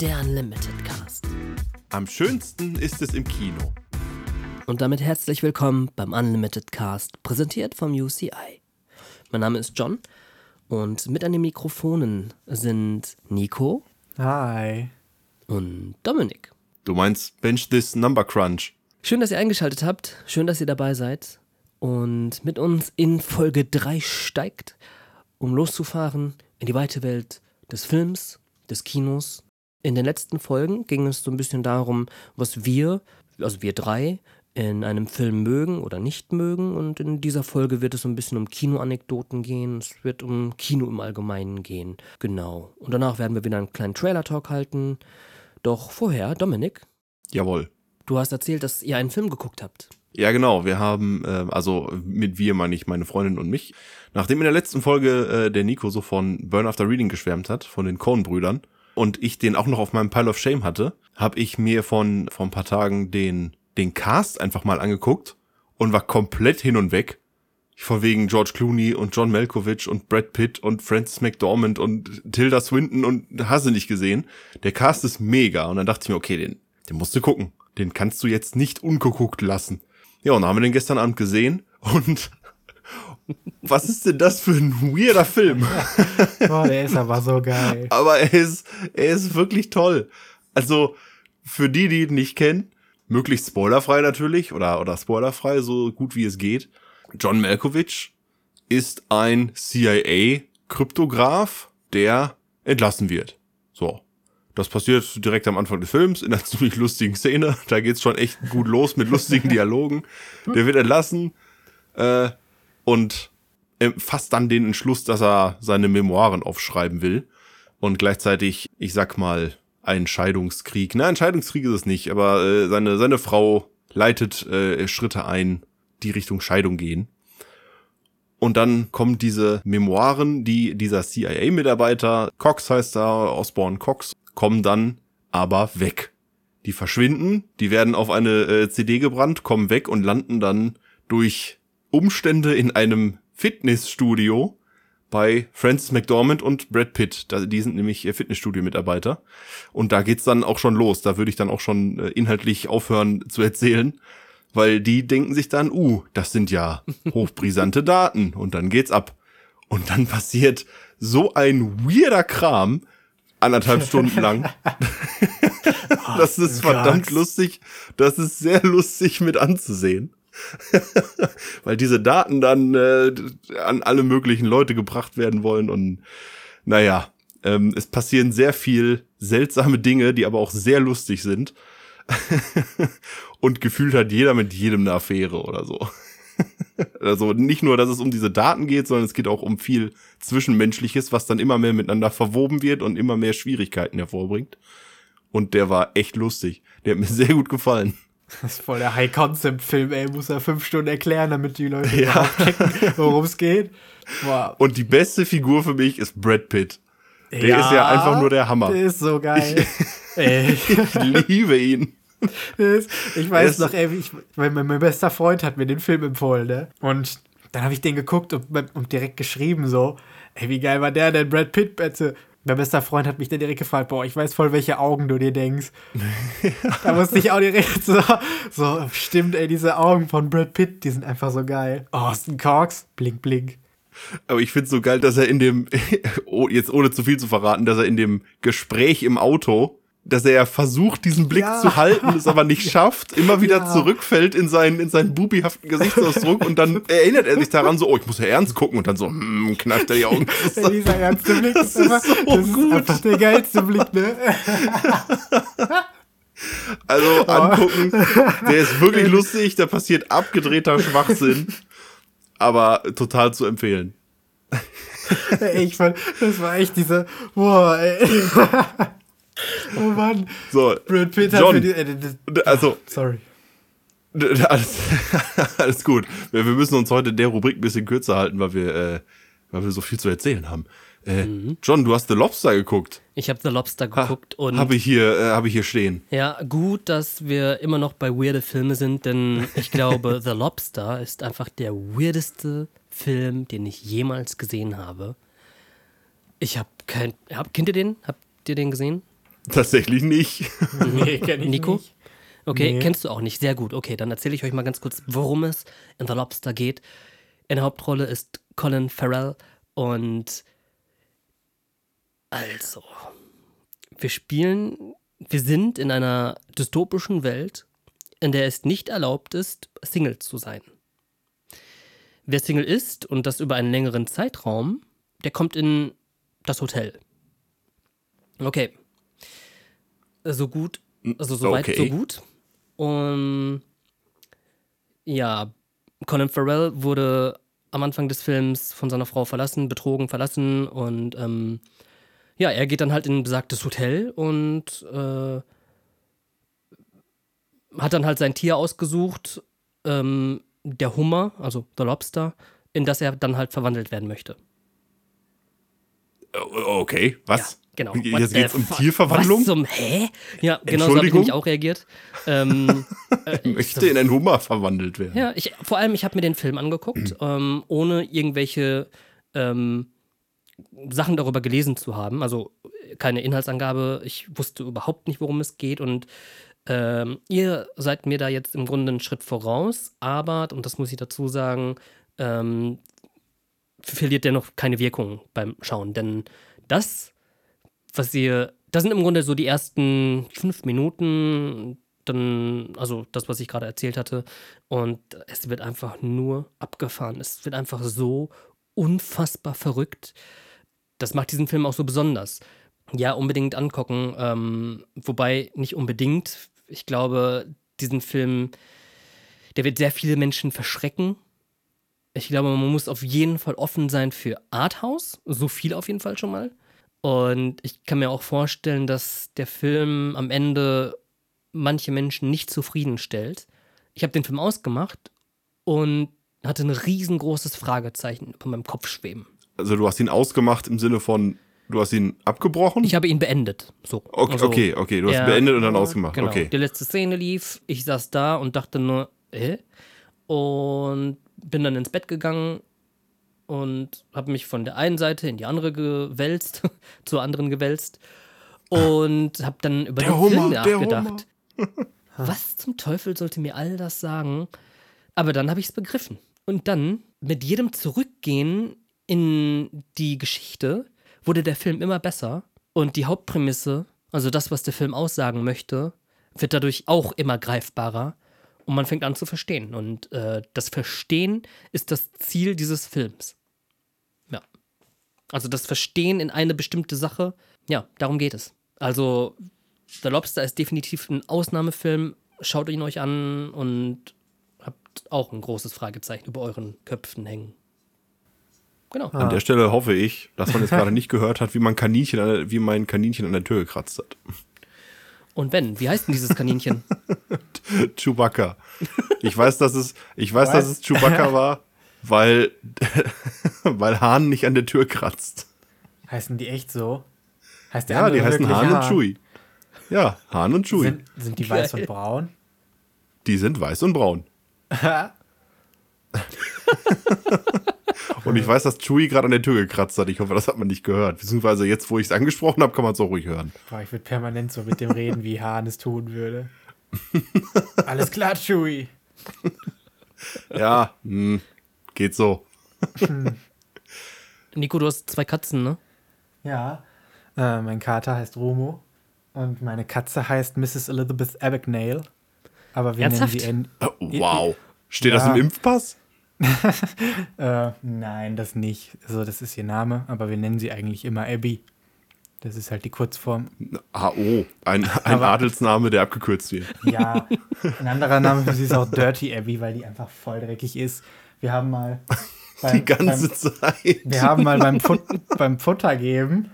der Unlimited Cast. Am schönsten ist es im Kino. Und damit herzlich willkommen beim Unlimited Cast, präsentiert vom UCI. Mein Name ist John und mit an den Mikrofonen sind Nico Hi. und Dominik. Du meinst Bench This Number Crunch. Schön, dass ihr eingeschaltet habt. Schön, dass ihr dabei seid. Und mit uns in Folge 3 steigt, um loszufahren in die weite Welt des Films, des Kinos. In den letzten Folgen ging es so ein bisschen darum, was wir, also wir drei, in einem Film mögen oder nicht mögen. Und in dieser Folge wird es so ein bisschen um Kinoanekdoten gehen. Es wird um Kino im Allgemeinen gehen. Genau. Und danach werden wir wieder einen kleinen Trailer-Talk halten. Doch vorher, Dominik, Jawohl. du hast erzählt, dass ihr einen Film geguckt habt. Ja, genau. Wir haben, äh, also mit wir meine ich meine Freundin und mich. Nachdem in der letzten Folge äh, der Nico so von Burn After Reading geschwärmt hat, von den Coen-Brüdern, und ich den auch noch auf meinem Pile of Shame hatte, habe ich mir von vor ein paar Tagen den, den Cast einfach mal angeguckt und war komplett hin und weg. Von wegen George Clooney und John Malkovich und Brad Pitt und Francis McDormand und Tilda Swinton und hast du nicht gesehen. Der Cast ist mega. Und dann dachte ich mir, okay, den, den musst du gucken. Den kannst du jetzt nicht ungeguckt lassen. Ja, und dann haben wir den gestern Abend gesehen und was ist denn das für ein weirder Film? Oh, der ist aber so geil. Aber er ist, er ist wirklich toll. Also, für die, die ihn nicht kennen, möglichst spoilerfrei natürlich oder, oder spoilerfrei, so gut wie es geht. John Malkovich ist ein CIA-Kryptograph, der entlassen wird. So. Das passiert direkt am Anfang des Films in einer ziemlich lustigen Szene. Da geht's schon echt gut los mit lustigen Dialogen. Der wird entlassen äh, und äh, fasst dann den Entschluss, dass er seine Memoiren aufschreiben will und gleichzeitig, ich sag mal, ein Scheidungskrieg. Nein, ein Scheidungskrieg ist es nicht, aber äh, seine, seine Frau leitet äh, Schritte ein, die Richtung Scheidung gehen. Und dann kommen diese Memoiren, die dieser CIA-Mitarbeiter, Cox heißt er, Osborne Cox, kommen dann aber weg. Die verschwinden, die werden auf eine äh, CD gebrannt, kommen weg und landen dann durch Umstände in einem Fitnessstudio bei Francis McDormand und Brad Pitt. Die sind nämlich äh, Fitnessstudio-Mitarbeiter. Und da geht's dann auch schon los. Da würde ich dann auch schon äh, inhaltlich aufhören zu erzählen. Weil die denken sich dann, uh, das sind ja hochbrisante Daten. Und dann geht's ab. Und dann passiert so ein weirder Kram, anderthalb Stunden lang. das ist verdammt Krass. lustig. Das ist sehr lustig mit anzusehen. Weil diese Daten dann äh, an alle möglichen Leute gebracht werden wollen und naja, ähm, es passieren sehr viel seltsame Dinge, die aber auch sehr lustig sind. und gefühlt hat jeder mit jedem eine Affäre oder so. also nicht nur, dass es um diese Daten geht, sondern es geht auch um viel Zwischenmenschliches, was dann immer mehr miteinander verwoben wird und immer mehr Schwierigkeiten hervorbringt. Und der war echt lustig. Der hat mir sehr gut gefallen. Das ist voll der High-Concept-Film, ey. Muss er fünf Stunden erklären, damit die Leute Ja. checken, worum es geht. Boah. Und die beste Figur für mich ist Brad Pitt. Der ist ja einfach nur der Hammer. Der ist so geil. ey. Ich liebe ihn. Ist, ich weiß noch, ey, ich, mein, mein, mein bester Freund hat mir den Film empfohlen, ne? Und dann habe ich den geguckt und, und direkt geschrieben so, ey, wie geil war der denn, Brad Pitt, bitte? Mein bester Freund hat mich dann direkt gefragt, boah, ich weiß voll, welche Augen du dir denkst. da musste ich auch direkt so, so, stimmt, ey, diese Augen von Brad Pitt, die sind einfach so geil. Austin Cox, blink, blink. Aber ich find's so geil, dass er in dem, oh, jetzt ohne zu viel zu verraten, dass er in dem Gespräch im Auto, dass er ja versucht, diesen Blick Ja. zu halten, es aber nicht schafft, immer wieder Ja. zurückfällt in seinen, in seinen bubihaften Gesichtsausdruck und dann erinnert er sich daran so, oh, ich muss ja ernst gucken und dann so, hm, kneift er die Augen. Dieser ernste Blick Das ist, einfach, so das gut. ist einfach der geilste Blick, ne? Also angucken, der ist wirklich lustig, da passiert abgedrehter Schwachsinn, aber total zu empfehlen. Ich fand, das war echt diese, boah, ey. Oh Mann. So, Brad Pitt hat John, für die, äh, das- also sorry. alles, alles gut. Wir, wir müssen uns heute der Rubrik ein bisschen kürzer halten, weil wir, äh, weil wir so viel zu erzählen haben. Äh, John, du hast The Lobster geguckt. Ich habe The Lobster geguckt und Habe ich hier, äh, habe ich hier stehen. ja, gut, dass wir immer noch bei weirde Filme sind, denn ich glaube, The Lobster ist einfach der weirdeste Film, den ich jemals gesehen habe. Ich habe kein, hab, kennt ihr den? Habt ihr den gesehen? Tatsächlich nicht. Nee, kenn ich Nico? nicht. Okay, Nee. kennst du auch nicht. Sehr gut. Okay, dann erzähle ich euch mal ganz kurz, worum es in The Lobster geht. In der Hauptrolle ist Colin Farrell und also, wir spielen, wir sind in einer dystopischen Welt, in der es nicht erlaubt ist, Single zu sein. Wer Single ist und das über einen längeren Zeitraum, der kommt in das Hotel. Okay. So gut, also so weit, Okay. so gut. Und ja, Colin Farrell wurde am Anfang des Films von seiner Frau verlassen, betrogen, verlassen und ähm, ja, er geht dann halt in ein besagtes Hotel und äh, hat dann halt sein Tier ausgesucht, ähm, der Hummer, also der Lobster, in das er dann halt verwandelt werden möchte. O- Okay, was? Ja, genau. Jetzt What geht's the um? Tierverwandlung? Was zum, hä? Ja, genau so habe ich nämlich auch reagiert. Ähm, äh, ich Möchte in einen Hummer verwandelt werden. Ja, ich, vor allem, ich habe mir den Film angeguckt, ähm, ohne irgendwelche ähm, Sachen darüber gelesen zu haben. Also keine Inhaltsangabe. Ich wusste überhaupt nicht, worum es geht. Und ähm, ihr seid mir da jetzt im Grunde einen Schritt voraus. Aber, und das muss ich dazu sagen, ähm, verliert dennoch keine Wirkung beim Schauen. Denn das, was ihr, das sind im Grunde so die ersten fünf Minuten, dann, also das, was ich gerade erzählt hatte. Und es wird einfach nur abgefahren. Es wird einfach so unfassbar verrückt. Das macht diesen Film auch so besonders. Ja, unbedingt angucken. Ähm, wobei nicht unbedingt. Ich glaube, diesen Film, der wird sehr viele Menschen verschrecken. Ich glaube, man muss auf jeden Fall offen sein für Arthouse. So viel auf jeden Fall schon mal. Und ich kann mir auch vorstellen, dass der Film am Ende manche Menschen nicht zufriedenstellt. Ich habe den Film ausgemacht und hatte ein riesengroßes Fragezeichen über meinem Kopf schweben. Also du hast ihn ausgemacht im Sinne von, du hast ihn abgebrochen? Ich habe ihn beendet. So. okay, Also, okay, okay, du hast er- ihn beendet und dann ausgemacht. Genau. Okay. Die letzte Szene lief, ich saß da und dachte nur, äh? Und bin dann ins Bett gegangen und habe mich von der einen Seite in die andere gewälzt, zur anderen gewälzt und habe dann über Der den Film Hummer, der nachgedacht. Was zum Teufel sollte mir all das sagen? Aber dann habe ich es begriffen. Und dann, mit jedem Zurückgehen in die Geschichte, wurde der Film immer besser. Und die Hauptprämisse, also das, was der Film aussagen möchte, wird dadurch auch immer greifbarer. Und man fängt an zu verstehen. Und äh, das Verstehen ist das Ziel dieses Films. Ja. Also das Verstehen in eine bestimmte Sache, ja, darum geht es. Also, The Lobster ist definitiv ein Ausnahmefilm. Schaut ihn euch an und habt auch ein großes Fragezeichen über euren Köpfen hängen. Genau. An der Stelle hoffe ich, dass man jetzt gerade nicht gehört hat, wie man Kaninchen, an der, wie mein Kaninchen an der Tür gekratzt hat. Und wenn, wie heißt denn dieses Kaninchen? Chewbacca. Ich weiß, dass es, ich weiß, dass es Chewbacca war, weil, weil Hahn nicht an der Tür kratzt. Heißen die echt so? Heißt der Ja, die heißen Hahn und Chewie. Ja, Hahn und Chewie. Sind, sind die weiß und braun? Die sind weiß und braun. Und ich weiß, dass Chewie gerade an der Tür gekratzt hat. Ich hoffe, das hat man nicht gehört. Beziehungsweise jetzt, wo ich es angesprochen habe, kann man es auch ruhig hören. Boah, ich würde permanent so mit dem reden, wie Hahn es tun würde. Alles klar, Chewie. Ja, hm, geht so. Nico, du hast zwei Katzen, ne? Ja. Äh, mein Kater heißt Romo und meine Katze heißt Mrs. Elizabeth Abagnale. Aber wir Ernsthaft? nennen sie Oh, wow. Steht das Ja. im Impfpass? Äh, nein, das nicht. Also, das ist ihr Name, aber wir nennen sie eigentlich immer Abby. Das ist halt die Kurzform. HO. Ein, ein Adelsname, der abgekürzt wird. Ja, ein anderer Name für sie ist auch Dirty Abby, weil die einfach voll dreckig ist. Wir haben mal beim, Die ganze beim, Zeit. wir haben mal beim, Fut, beim Futter geben,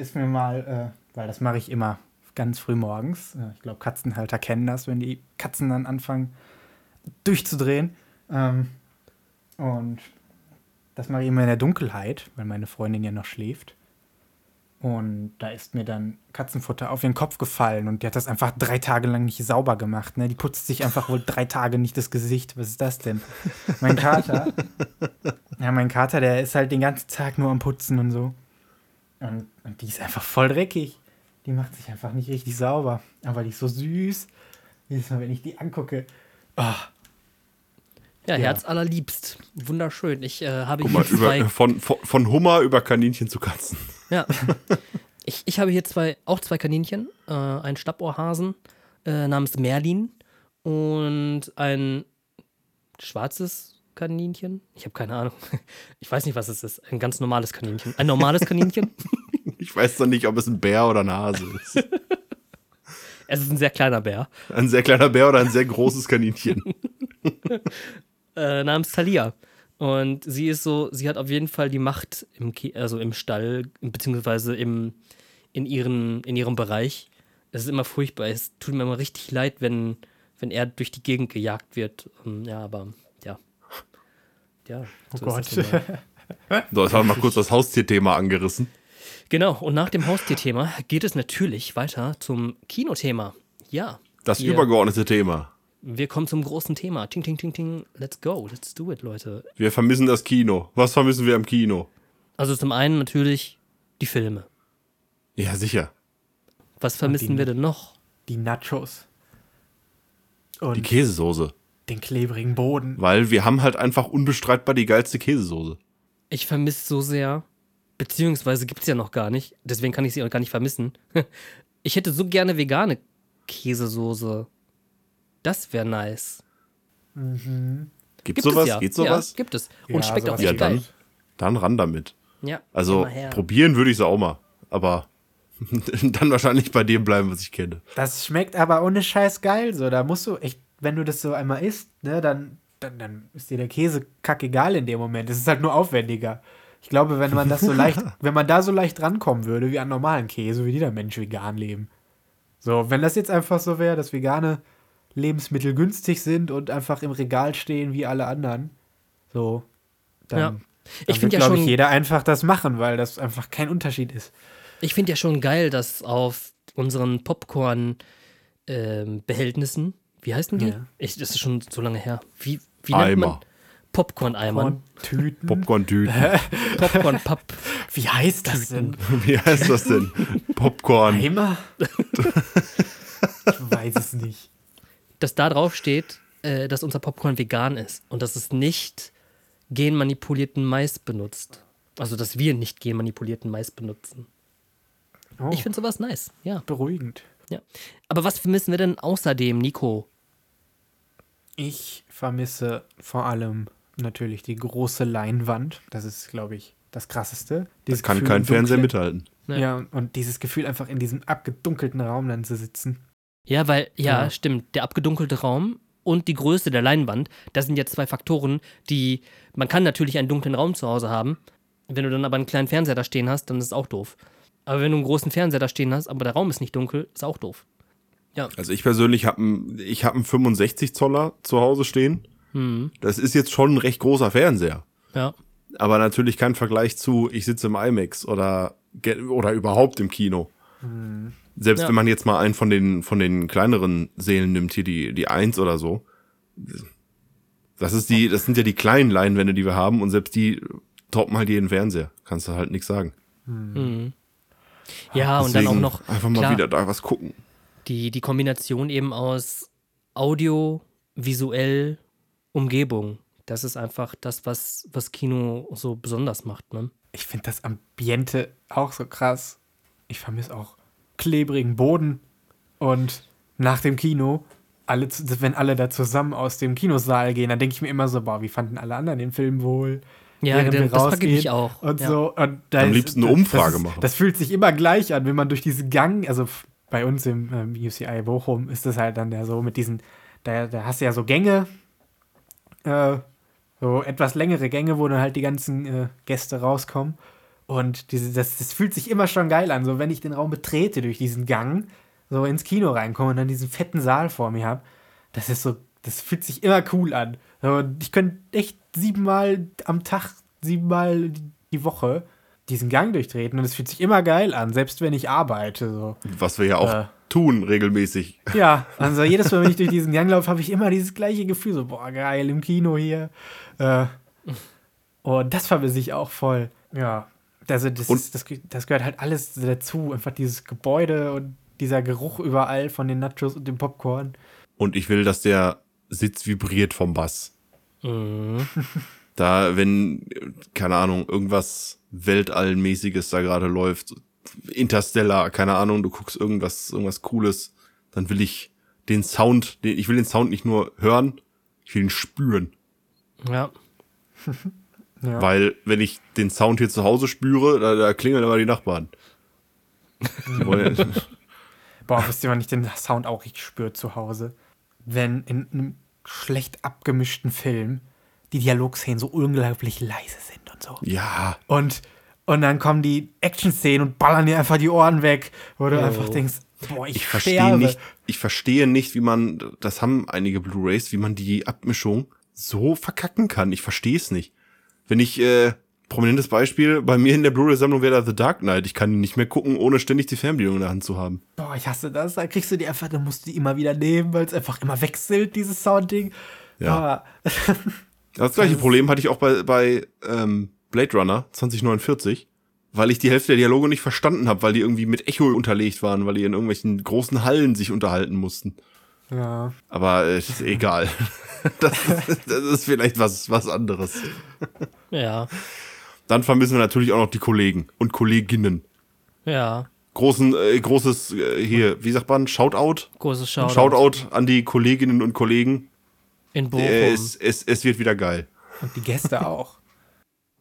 ist mir mal, äh, weil das mache ich immer ganz früh morgens. Äh, Ich glaube, Katzenhalter kennen das, wenn die Katzen dann anfangen durchzudrehen. Ähm, und das mache ich immer in der Dunkelheit, weil meine Freundin ja noch schläft. Und da ist mir dann Katzenfutter auf ihren Kopf gefallen und die hat das einfach drei Tage lang nicht sauber gemacht. Ne? Die putzt sich einfach wohl drei Tage nicht das Gesicht. Was ist das denn? Mein Kater, ja, mein Kater, der ist halt den ganzen Tag nur am Putzen und so. Und, und die ist einfach voll dreckig. die macht sich einfach nicht richtig sauber. Aber die ist so süß. Jedes Mal, wenn ich die angucke. Ah, Ja, Ja. Herz allerliebst. Wunderschön. Ich äh, habe Guck hier mal, zwei. über, von, von, von Hummer über Kaninchen zu Katzen. Ja. Ich, ich habe hier zwei, auch zwei Kaninchen. Äh, einen Stappohrhasen äh, namens Merlin und ein schwarzes Kaninchen. Ich habe keine Ahnung. Ich weiß nicht, was es ist. Ein ganz normales Kaninchen. Ein normales Kaninchen. Ich weiß noch nicht, ob es ein Bär oder ein Hase ist. Es ist ein sehr kleiner Bär. Ein sehr kleiner Bär oder ein sehr großes Kaninchen. Äh, namens Thalia. Und sie ist so, sie hat auf jeden Fall die Macht im, also im Stall, beziehungsweise im, in, ihren, in ihrem Bereich. Es ist immer furchtbar. Es tut mir immer richtig leid, wenn, wenn er durch die Gegend gejagt wird. Und, ja, aber ja. Ja. oh so Gott. nun mal. So, jetzt haben wir mal kurz das Haustierthema angerissen. genau. Und nach dem Haustierthema geht es natürlich weiter zum Kinothema. Ja. Das übergeordnete Thema. Wir kommen zum großen Thema. Ting, ting, ting, ting. Let's go. Let's do it, Leute. Wir vermissen das Kino. Was vermissen wir am Kino? Also zum einen natürlich die Filme. Ja, sicher. Was vermissen die- wir denn noch? Die Nachos. Und Die Käsesoße. den klebrigen Boden. Weil wir haben halt einfach unbestreitbar die geilste Käsesoße. Ich vermisse so sehr, beziehungsweise gibt es ja noch gar nicht, deswegen kann ich sie auch gar nicht vermissen. Ich hätte so gerne vegane Käsesoße. Das wäre nice. Gibt's Gibt sowas? es ja. Geht sowas? Ja, gibt es. Und Ja, schmeckt auch sowas Ja, echt gibt geil. dann, dann ran damit. Ja, Also probieren würde ich sie auch mal. Aber dann wahrscheinlich bei dem bleiben, was ich kenne. Das schmeckt aber ohne Scheiß geil. So, da musst du echt, wenn du das so einmal isst, ne, dann, dann, dann ist dir der Käse kackegal in dem Moment. Es ist halt nur aufwendiger. Ich glaube, wenn man das so leicht, wenn man da so leicht rankommen würde, wie an normalen Käse, würde jeder Mensch vegan leben. So, wenn das jetzt einfach so wäre, dass vegane Lebensmittel günstig sind und einfach im Regal stehen wie alle anderen, so, dann, Ja. dann Ich wird, finde ja glaube schon, ich, jeder einfach das machen, weil das einfach kein Unterschied ist. ich finde ja schon geil, dass auf unseren Popcorn-Behältnissen, wie heißen die? Ja. Ich, das ist schon so lange her. Wie, wie nennt Eimer. man? Popcorn-Eimern. Tüten. Popcorn-Tüten. Popcorn-Papp. Wie heißt das denn? Wie heißt das denn? Popcorn. Eimer? ich weiß es nicht. Dass da drauf steht, äh, dass unser Popcorn vegan ist und dass es nicht genmanipulierten Mais benutzt. Also, dass wir nicht genmanipulierten Mais benutzen. Oh, Ich finde sowas nice, ja, beruhigend. ja. Aber was vermissen wir denn außerdem, Nico? Ich vermisse vor allem natürlich die große Leinwand. Das ist, glaube ich, das Krasseste. Das Dieses kann Gefühl kein Fernseher mithalten. Ne? Ja, und dieses Gefühl einfach in diesem abgedunkelten Raum dann zu sitzen. Ja, weil, ja, Ja. stimmt, der abgedunkelte Raum und die Größe der Leinwand, das sind ja zwei Faktoren, die, man kann natürlich einen dunklen Raum zu Hause haben. Wenn du dann aber einen kleinen Fernseher da stehen hast, dann ist es auch doof. Aber wenn du einen großen Fernseher da stehen hast, aber der Raum ist nicht dunkel, ist auch doof. Also ich persönlich habe einen ich hab einen 65 Zoller zu Hause stehen. Mhm. Das ist jetzt schon ein recht großer Fernseher. Ja. Aber natürlich kein Vergleich zu, ich sitze im IMAX oder, oder überhaupt im Kino. Selbst Ja. wenn man jetzt mal einen von den, von den kleineren Sälen nimmt, hier die, die 1 oder so. Das ist die, das sind ja die kleinen Leinwände, die wir haben und selbst die toppen halt jeden Fernseher. Kannst du halt nichts sagen. Mhm. Ja, und dann auch Deswegen noch einfach mal klar, wieder da was gucken. die, die Kombination eben aus Audio, visuell, Umgebung. Das ist einfach das, was, was Kino so besonders macht. Ne? Ich finde das Ambiente auch so krass. Ich vermisse auch klebrigen Boden. Und nach dem Kino, alle, wenn alle da zusammen aus dem Kinosaal gehen, dann denke ich mir immer so, boah, wie fanden alle anderen den Film wohl? Ja, Während das, packe ich auch. Und ja. so. Und da Am ist- liebsten eine Umfrage das machen. Das fühlt sich immer gleich an, wenn man durch diesen Gang, also bei uns im ähm, UCI Bochum ist das halt dann ja so mit diesen, da, da hast du ja so Gänge, äh, so etwas längere Gänge, wo dann halt die ganzen äh, Gäste rauskommen. Und diese, das, das fühlt sich immer schon geil an. So, wenn ich den Raum betrete durch diesen Gang, so ins Kino reinkomme und dann diesen fetten Saal vor mir habe, das ist so, das fühlt sich immer cool an. So, ich könnte echt siebenmal am Tag, siebenmal die- Woche diesen Gang durchtreten und es fühlt sich immer geil an, selbst wenn ich arbeite. So. Was wir ja auch Äh. tun regelmäßig. Ja, also jedes Mal, wenn ich durch diesen Gang laufe, habe ich immer dieses gleiche Gefühl, so, boah, geil, im Kino hier. Äh, und das vermisse ich auch voll. Ja, Also das, Und- ist, das, das gehört halt alles dazu. Einfach dieses Gebäude und dieser Geruch überall von den Nachos und dem Popcorn. Und ich will, dass der Sitz vibriert vom Bass. Mhm. Da, wenn, keine Ahnung, irgendwas Weltallmäßiges da gerade läuft, Interstellar, keine Ahnung, du guckst irgendwas, irgendwas Cooles, dann will ich den Sound, den, ich will den Sound nicht nur hören, ich will ihn spüren. Ja. Ja. Weil, wenn ich den Sound hier zu Hause spüre, da, da klingeln immer die Nachbarn. Die Boah, wisst ihr, wann ich den Sound auch richtig spüre zu Hause? Wenn in einem schlecht abgemischten Film die Dialogszenen so unglaublich leise sind und so. ja, Und, und dann kommen die Action-Szenen und ballern dir einfach die Ohren weg, wo du Jo. einfach denkst, boah, ich, ich verstehe nicht, ich verstehe nicht, wie man, das haben einige Blu-Rays, wie man die Abmischung so verkacken kann. Ich verstehe es nicht. Wenn ich, äh, prominentes Beispiel, bei mir in der Blu-ray-Sammlung wäre da The Dark Knight. Ich kann ihn nicht mehr gucken, ohne ständig die Fernbedienung in der Hand zu haben. Boah, ich hasse das. Da kriegst du die einfach, dann musst du die immer wieder nehmen, weil es einfach immer wechselt, dieses Soundding. Ja. Boah. Das gleiche Problem hatte ich auch bei, bei ähm, Blade Runner 2049, weil ich die Hälfte der Dialoge nicht verstanden habe, weil die irgendwie mit Echo unterlegt waren, weil die in irgendwelchen großen Hallen sich unterhalten mussten. Ja. Aber äh, ist egal. Das ist, das ist vielleicht was, was anderes. Ja. Dann vermissen wir natürlich auch noch die Kollegen und Kolleginnen. Ja. Großen, äh, großes, äh, hier, wie sagt man, Shoutout? Großes Shoutout. Shoutout an die Kolleginnen und Kollegen. In Bochum. Äh, es, es, es wird wieder geil. Und die Gäste auch.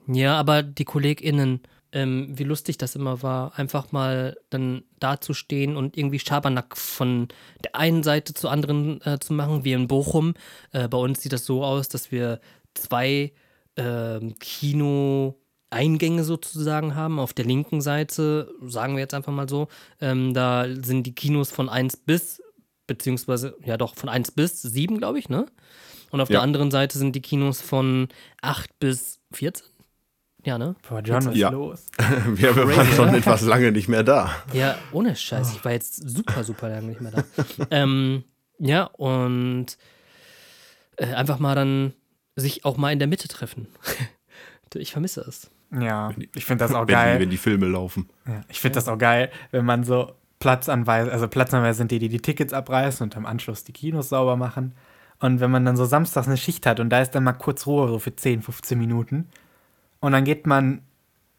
Ja, aber die KollegInnen, ähm, wie lustig das immer war, einfach mal dann dazustehen und irgendwie Schabernack von der einen Seite zur anderen äh, zu machen, wie in Bochum. Äh, bei uns sieht das so aus, dass wir zwei ähm, Kino-Eingänge sozusagen haben. Auf der linken Seite, sagen wir jetzt einfach mal so, ähm, da sind die Kinos von 1 bis, beziehungsweise, ja doch, von 1 bis 7, glaube ich, ne? Und auf Ja. der anderen Seite sind die Kinos von 8 bis 14. Ja, ne? Boah, John, was ist Ja. los? Wir, wir waren schon etwas lange nicht mehr da. Ja, ohne Scheiß. Ich war jetzt super, super lange nicht mehr da. ähm, ja, und äh, einfach mal dann sich auch mal in der Mitte treffen. ich vermisse es. Ja, ich finde das auch Wenn die, geil. wenn die Filme laufen. Ja, ich finde das auch geil, wenn man so Platzanweise, also Platzanweise sind die, die die Tickets abreißen und am Anschluss die Kinos sauber machen. Und wenn man dann so samstags eine Schicht hat und da ist dann mal kurz Ruhe, so für 10, 15 Minuten. Und dann geht man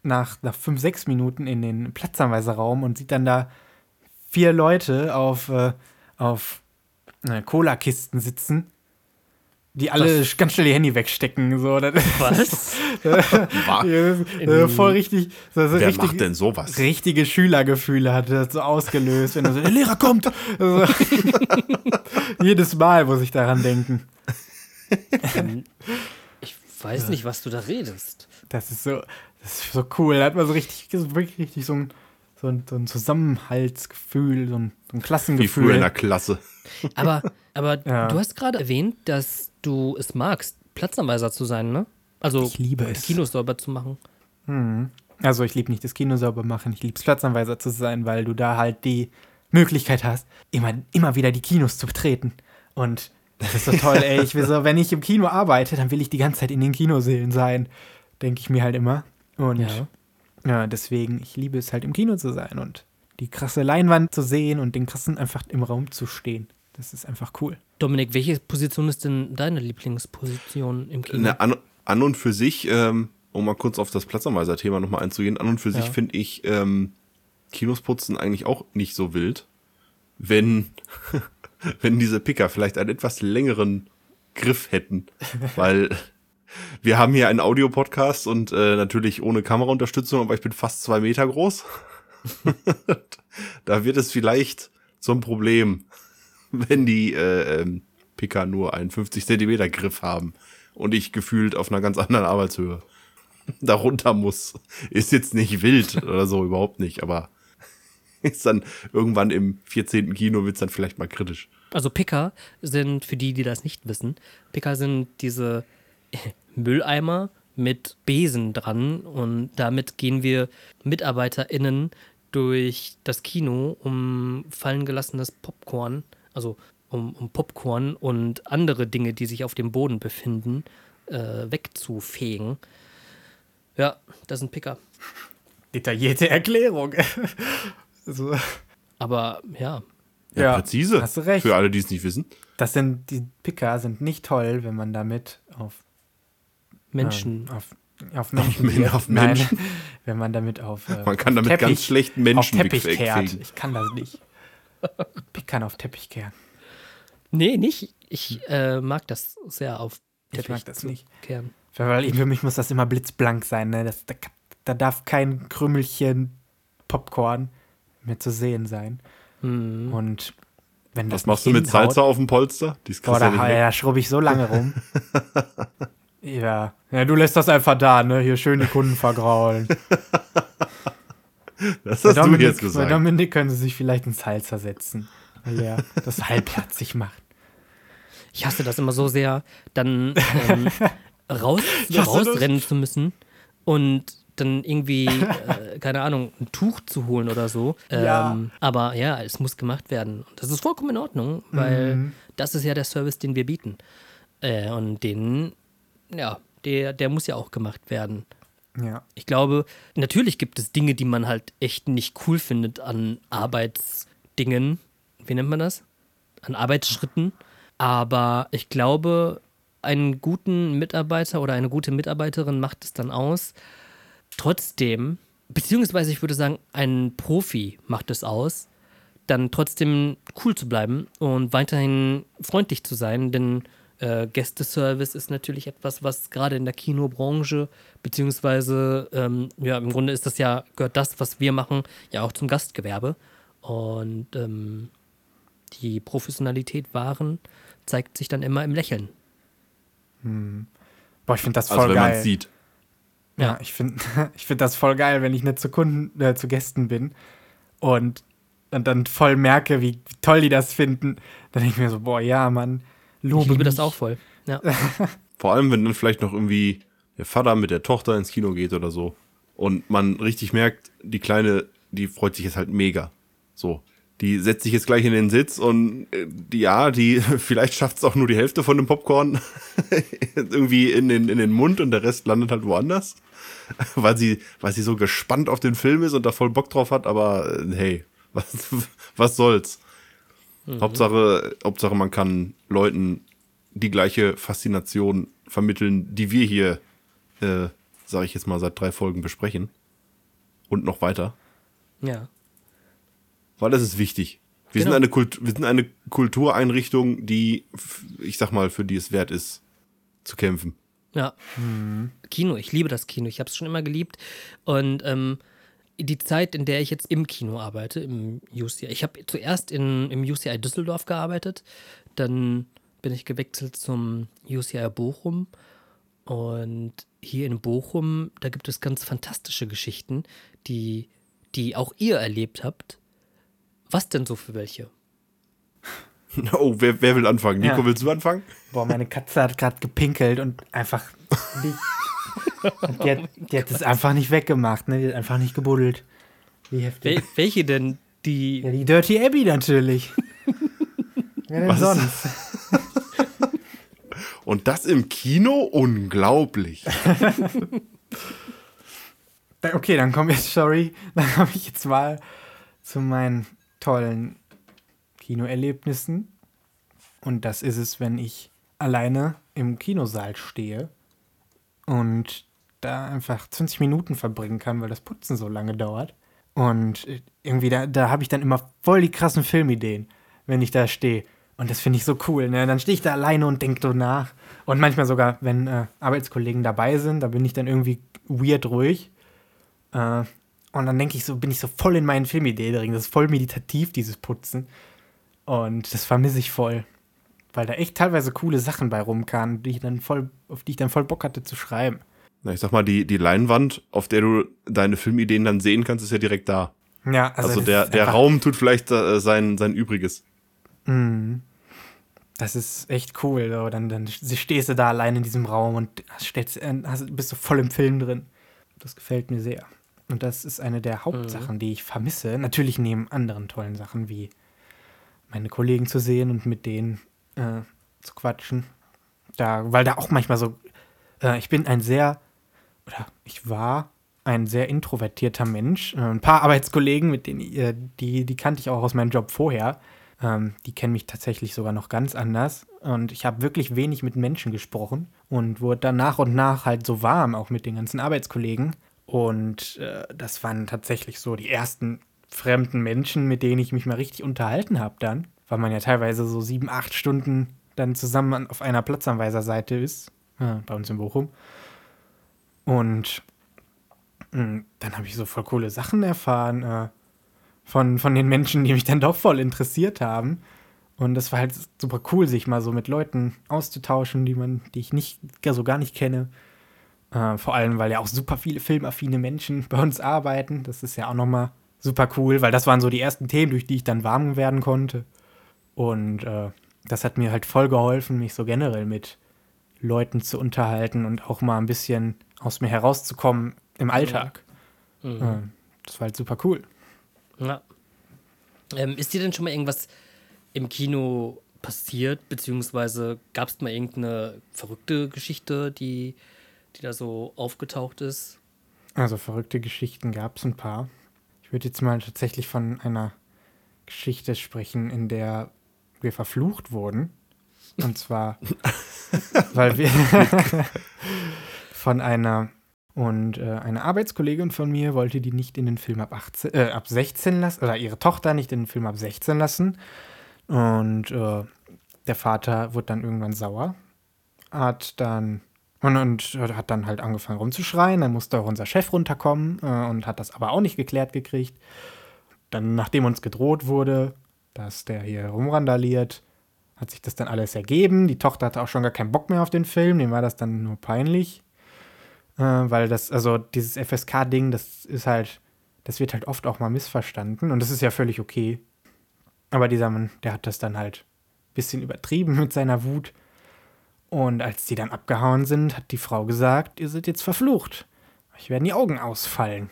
nach, nach 5, 6 Minuten in den Platzanweiseraum und sieht dann da vier Leute auf, äh, auf äh, Cola-Kisten sitzen, die alle ganz schnell ihr Handy wegstecken. So. Das, Was? Wa- ja, das, ist, äh, voll richtig. So, so Wer richtig, macht denn sowas? richtige Schülergefühle hat das so ausgelöst, wenn er so, der Lehrer kommt. Also, jedes Mal muss ich daran denken. ich weiß nicht, was du da redest. Das ist so, das ist so cool. Da hat man so richtig, so wirklich richtig so ein, so ein, so ein Zusammenhaltsgefühl, so ein, so ein Wie Klassengefühl. früher in der Klasse. Aber, aber Ja. du hast gerade erwähnt, dass du es magst, Platzanweiser zu sein, ne? Also Ich liebe es. Kinos sauber zu machen. Mhm. Also ich liebe nicht das Kino sauber machen, ich liebe es Platzanweiser zu sein, weil du da halt die Möglichkeit hast, immer, immer wieder die Kinos zu betreten. Und das ist so toll, ey. Ich will so, wenn ich im Kino arbeite, dann will ich die ganze Zeit in den Kinosälen sein, denke ich mir halt immer. Und Ja. ja, deswegen, ich liebe es halt im Kino zu sein und die krasse Leinwand zu sehen und den krassen einfach im Raum zu stehen. Das ist einfach cool. Dominik, welche Position ist denn deine Lieblingsposition im Kino? Ne, an, an und für sich, ähm, um mal kurz auf das Platzanweiser-Thema nochmal einzugehen, an und für sich Ja. finde ich ähm, Kinos putzen eigentlich auch nicht so wild, wenn, wenn diese Picker vielleicht einen etwas längeren Griff hätten. Weil wir haben hier einen Audiopodcast und äh, natürlich ohne Kameraunterstützung, aber ich bin fast zwei Meter groß. da wird es vielleicht zum Problem, wenn die äh, ähm, Picker nur einen 50 Zentimeter Griff haben und ich gefühlt auf einer ganz anderen Arbeitshöhe darunter muss. Ist jetzt nicht wild oder so, überhaupt nicht, aber ist dann irgendwann im 14. Kino wird's dann vielleicht mal kritisch. Also Picker sind, für die, die das nicht wissen, Picker sind diese Mülleimer mit Besen dran und damit gehen wir MitarbeiterInnen durch das Kino, um fallen gelassenes Popcorn, also um, um Popcorn und andere Dinge, die sich auf dem Boden befinden, äh, wegzufegen. Ja, das sind Picker. detaillierte Erklärung. so. Aber ja, Ja, Ja, präzise. hast du recht. Für alle, die es nicht wissen. Das sind, die Picker sind nicht toll, wenn man damit auf Menschen. ähm, auf, auf Menschen, auf Nein, Menschen. wenn man damit auf äh, Man kann auf damit ganz schlecht Menschen auf Teppich kehrt. Ich kann das nicht. Pickern auf Teppich kehren. Nee, nicht. Ich äh, mag das sehr auf Ich Teppich mag das zu nicht. kehren. Weil für mich muss das immer blitzblank sein. Ne? Das, da, da darf kein Krümelchen Popcorn mehr zu sehen sein. Mhm. Und wenn das Was machst du mit hinhaut- Salsa auf dem Polster? Die ist Boah, da, ja, da schrubbe ich so lange rum. ja. ja, du lässt das einfach da, ne? Hier schön die Kunden vergraulen. Das Bei hast du Dominik, jetzt bei gesagt. Dominik können sie sich vielleicht ins Salsa setzen, weil er das halbherzig macht. Ich hasse das immer so sehr, dann ähm, raus, rausrennen zu müssen und dann irgendwie, äh, keine Ahnung, ein Tuch zu holen oder so. Ähm, Ja. Aber ja, es muss gemacht werden. Und Das ist vollkommen in Ordnung, weil Mhm. das ist ja der Service, den wir bieten. Äh, und den, ja, der, der muss ja auch gemacht werden. Ja. Ich glaube, natürlich gibt es Dinge, die man halt echt nicht cool findet an Arbeitsdingen. Wie nennt man das? An Arbeitsschritten. Aber ich glaube, einen guten Mitarbeiter oder eine gute Mitarbeiterin macht es dann aus. Trotzdem, beziehungsweise ich würde sagen, ein Profi macht es aus, dann trotzdem cool zu bleiben und weiterhin freundlich zu sein, denn äh, Gästeservice ist natürlich etwas, was gerade in der Kinobranche, beziehungsweise, ähm, ja, im Grunde ist das ja, gehört das, was wir machen, ja auch zum Gastgewerbe. Und ähm, die Professionalität wahren zeigt sich dann immer im Lächeln. Boah, ich finde das voll Also wenn man geil. es sieht. Ja, ich finde ich find das voll geil, wenn ich nicht zu Kunden, äh, zu Gästen bin und, und dann voll merke, wie, wie toll die das finden. Dann denke ich mir so, boah, ja, Mann, lobe Ich liebe das mich. auch voll. Ja. Vor allem, wenn dann vielleicht noch irgendwie der Vater mit der Tochter ins Kino geht oder so. Und man richtig merkt, die Kleine, die freut sich jetzt halt mega. So. Die setzt sich jetzt gleich in den Sitz und äh, die, ja, die, vielleicht schafft es auch nur die Hälfte von dem Popcorn irgendwie in den, in den Mund und der Rest landet halt woanders. Weil sie, weil sie so gespannt auf den Film ist und da voll Bock drauf hat, aber äh, hey, was, was soll's? Hauptsache, Hauptsache, man kann Leuten die gleiche Faszination vermitteln, die wir hier, äh, sage ich jetzt mal, seit drei Folgen besprechen. Und noch weiter. ja. Weil das ist wichtig. Wir, Genau. sind, eine Kult wir sind eine Kultureinrichtung, die, ich sag mal, für die es wert ist, zu kämpfen. Ja. Kino, ich liebe das Kino. Ich habe es schon immer geliebt. Und ähm, die Zeit, in der ich jetzt im Kino arbeite, im UCI, ich habe zuerst in, im UCI Düsseldorf gearbeitet, dann bin ich gewechselt zum UCI Bochum. Und hier in Bochum, da gibt es ganz fantastische Geschichten, die, die auch ihr erlebt habt. Was denn so für welche? Oh, wer, wer will anfangen? Nico, Ja. willst du anfangen? Boah, meine Katze hat gerade gepinkelt und einfach nicht. Und die, hat, die hat es einfach nicht weggemacht, ne? Die hat einfach nicht gebuddelt. Wie heftig. Wel welche denn? Die. Ja, die Dirty Abby natürlich. Wer denn Was? sonst? Und das im Kino? Unglaublich. Okay, dann kommen jetzt, sorry, dann komme ich jetzt mal zu meinen tollen Kinoerlebnissen. Und das ist es, wenn ich alleine im Kinosaal stehe und da einfach 20 Minuten verbringen kann, weil das Putzen so lange dauert. Und äh, irgendwie, da, da habe ich dann immer voll die krassen Filmideen, wenn ich da stehe. Und das finde ich so cool. Ne? Dann stehe ich da alleine und denke so nach. Und manchmal sogar, wenn äh, Arbeitskollegen dabei sind, da bin ich dann irgendwie weird ruhig. Äh, und dann denke ich so, bin ich so voll in meinen Filmideen drin. Das ist voll meditativ, dieses Putzen. Und das vermisse ich voll. Weil da echt teilweise coole Sachen bei rumkamen, die ich dann voll, auf die ich dann voll Bock hatte zu schreiben. Na, ich sag mal, die, die Leinwand, auf der du deine Filmideen dann sehen kannst, ist ja direkt da. Ja, Also, das der, der Raum tut vielleicht äh, sein, sein Übriges. Das ist echt cool. So. Dann, dann stehst du da allein in diesem Raum und stellst, äh, hast, bist du voll im Film drin. Das gefällt mir sehr. Und das ist eine der Hauptsachen, die ich vermisse. Natürlich neben anderen tollen Sachen wie meine Kollegen zu sehen und mit denen äh, zu quatschen. Da, weil da auch manchmal so, äh, ich bin ein sehr, oder ich war ein sehr introvertierter Mensch. Äh, ein paar Arbeitskollegen, mit denen, äh, die, die kannte ich auch aus meinem Job vorher. Ähm, die kennen mich tatsächlich sogar noch ganz anders. Und ich habe wirklich wenig mit Menschen gesprochen und wurde dann nach und nach halt so warm, auch mit den ganzen Arbeitskollegen. Und äh, das waren tatsächlich so die ersten fremden Menschen, mit denen ich mich mal richtig unterhalten habe dann. Weil man ja teilweise so sieben, acht Stunden dann zusammen auf einer Platzanweiserseite ist. Ja, bei uns in Bochum. Und mh, hm, dann habe ich so voll coole Sachen erfahren äh, von, von den Menschen, die mich dann doch voll interessiert haben. Und das war halt super cool, sich mal so mit Leuten auszutauschen, die man, die ich nicht, so gar nicht kenne. Äh, vor allem, weil ja auch super viele filmaffine Menschen bei uns arbeiten. Das ist ja auch nochmal super cool, weil das waren so die ersten Themen, durch die ich dann warm werden konnte. Und äh, das hat mir halt voll geholfen, mich so generell mit Leuten zu unterhalten und auch mal ein bisschen aus mir herauszukommen im Alltag. Mhm. Äh, das war halt super cool. Ja. Ähm, ist dir denn schon mal irgendwas im Kino passiert, beziehungsweise gab es mal irgendeine verrückte Geschichte, die, die da so aufgetaucht ist? Also verrückte Geschichten gab es ein paar. Ich würde jetzt mal tatsächlich von einer Geschichte sprechen, in der wir verflucht wurden. Und zwar, weil wir von einer und äh, eine Arbeitskollegin von mir wollte die nicht in den Film ab, 18, äh, ab 16 lassen, oder ihre Tochter nicht in den Film ab 16 lassen. Und äh, der Vater wurde dann irgendwann sauer, hat dann und, und, hat dann halt angefangen rumzuschreien. Dann musste auch unser Chef runterkommen äh, und hat das aber auch nicht geklärt gekriegt. Dann, nachdem uns gedroht wurde, dass der hier rumrandaliert, hat sich das dann alles ergeben. Die Tochter hatte auch schon gar keinen Bock mehr auf den Film, dem war das dann nur peinlich. Äh, weil das, also dieses FSK-Ding, das ist halt, das wird halt oft auch mal missverstanden und das ist ja völlig okay. Aber dieser Mann, der hat das dann halt ein bisschen übertrieben mit seiner Wut. Und als die dann abgehauen sind, hat die Frau gesagt, ihr seid jetzt verflucht. Euch werden die Augen ausfallen.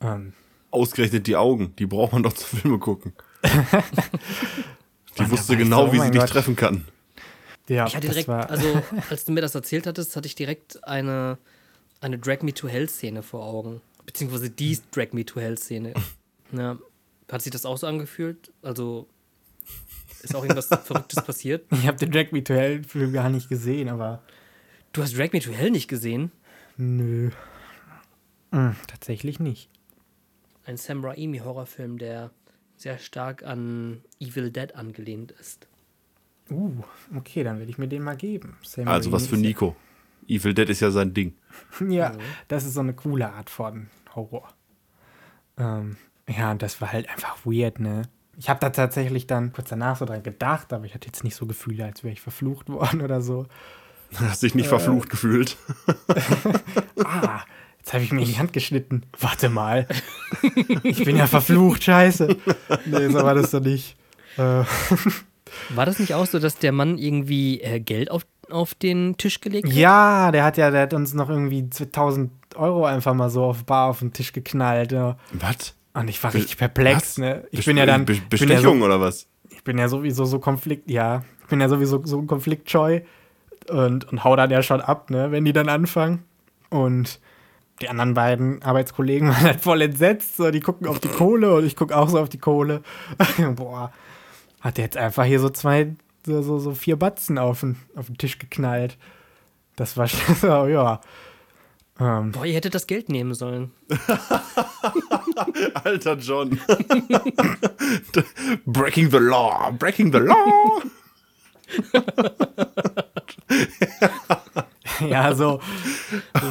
Ähm. Ausgerechnet die Augen, die braucht man doch zu Filme gucken. die wusste genau, so, wie sie dich treffen kann. Ja, ich hatte direkt, also als du mir das erzählt hattest, hatte ich direkt eine, eine Drag Me to Hell Szene vor Augen. Beziehungsweise die Drag Me to Hell Szene. Ja. Hat sich das auch so angefühlt? Also ist auch irgendwas Verrücktes passiert? Ich habe den Drag Me to Hell Film gar nicht gesehen, aber. Du hast Drag Me to Hell nicht gesehen? Nö. Hm, tatsächlich nicht. Ein Sam Raimi Horrorfilm, der sehr stark an Evil Dead angelehnt ist. Uh, okay, dann werde ich mir den mal geben. Sam also was für Nico. Evil Dead ist ja sein Ding. ja, mhm. das ist so eine coole Art von Horror. Ähm, ja, und das war halt einfach weird, ne? Ich habe da tatsächlich dann kurz danach so dran gedacht, aber ich hatte jetzt nicht so Gefühle, als wäre ich verflucht worden oder so. Hast dich nicht äh, verflucht gefühlt? ah, jetzt habe ich mir in die Hand geschnitten. Warte mal. Ich bin ja verflucht, scheiße. Nee, so war das doch nicht. Äh. War das nicht auch so, dass der Mann irgendwie äh, Geld auf, auf den Tisch gelegt hat? Ja, der hat ja, der hat uns noch irgendwie 1000 Euro einfach mal so auf Bar auf den Tisch geknallt. Ja. Was? Und ich war richtig perplex, ne? Ich Best bin ja dann. Be Bestechung ja so, oder was? Ich bin ja sowieso so Konflikt, ja. Ich bin ja sowieso so konfliktscheu und, und hau dann ja schon ab, ne, wenn die dann anfangen. Und die anderen beiden Arbeitskollegen waren halt voll entsetzt. So, die gucken auf die Kohle und ich gucke auch so auf die Kohle. Boah, hat der jetzt einfach hier so zwei, so, so, so vier Batzen auf den, auf den Tisch geknallt. Das war schon so, ja. Ähm. Boah, ihr hättet das Geld nehmen sollen. Alter John. breaking the law, breaking the law. ja, so.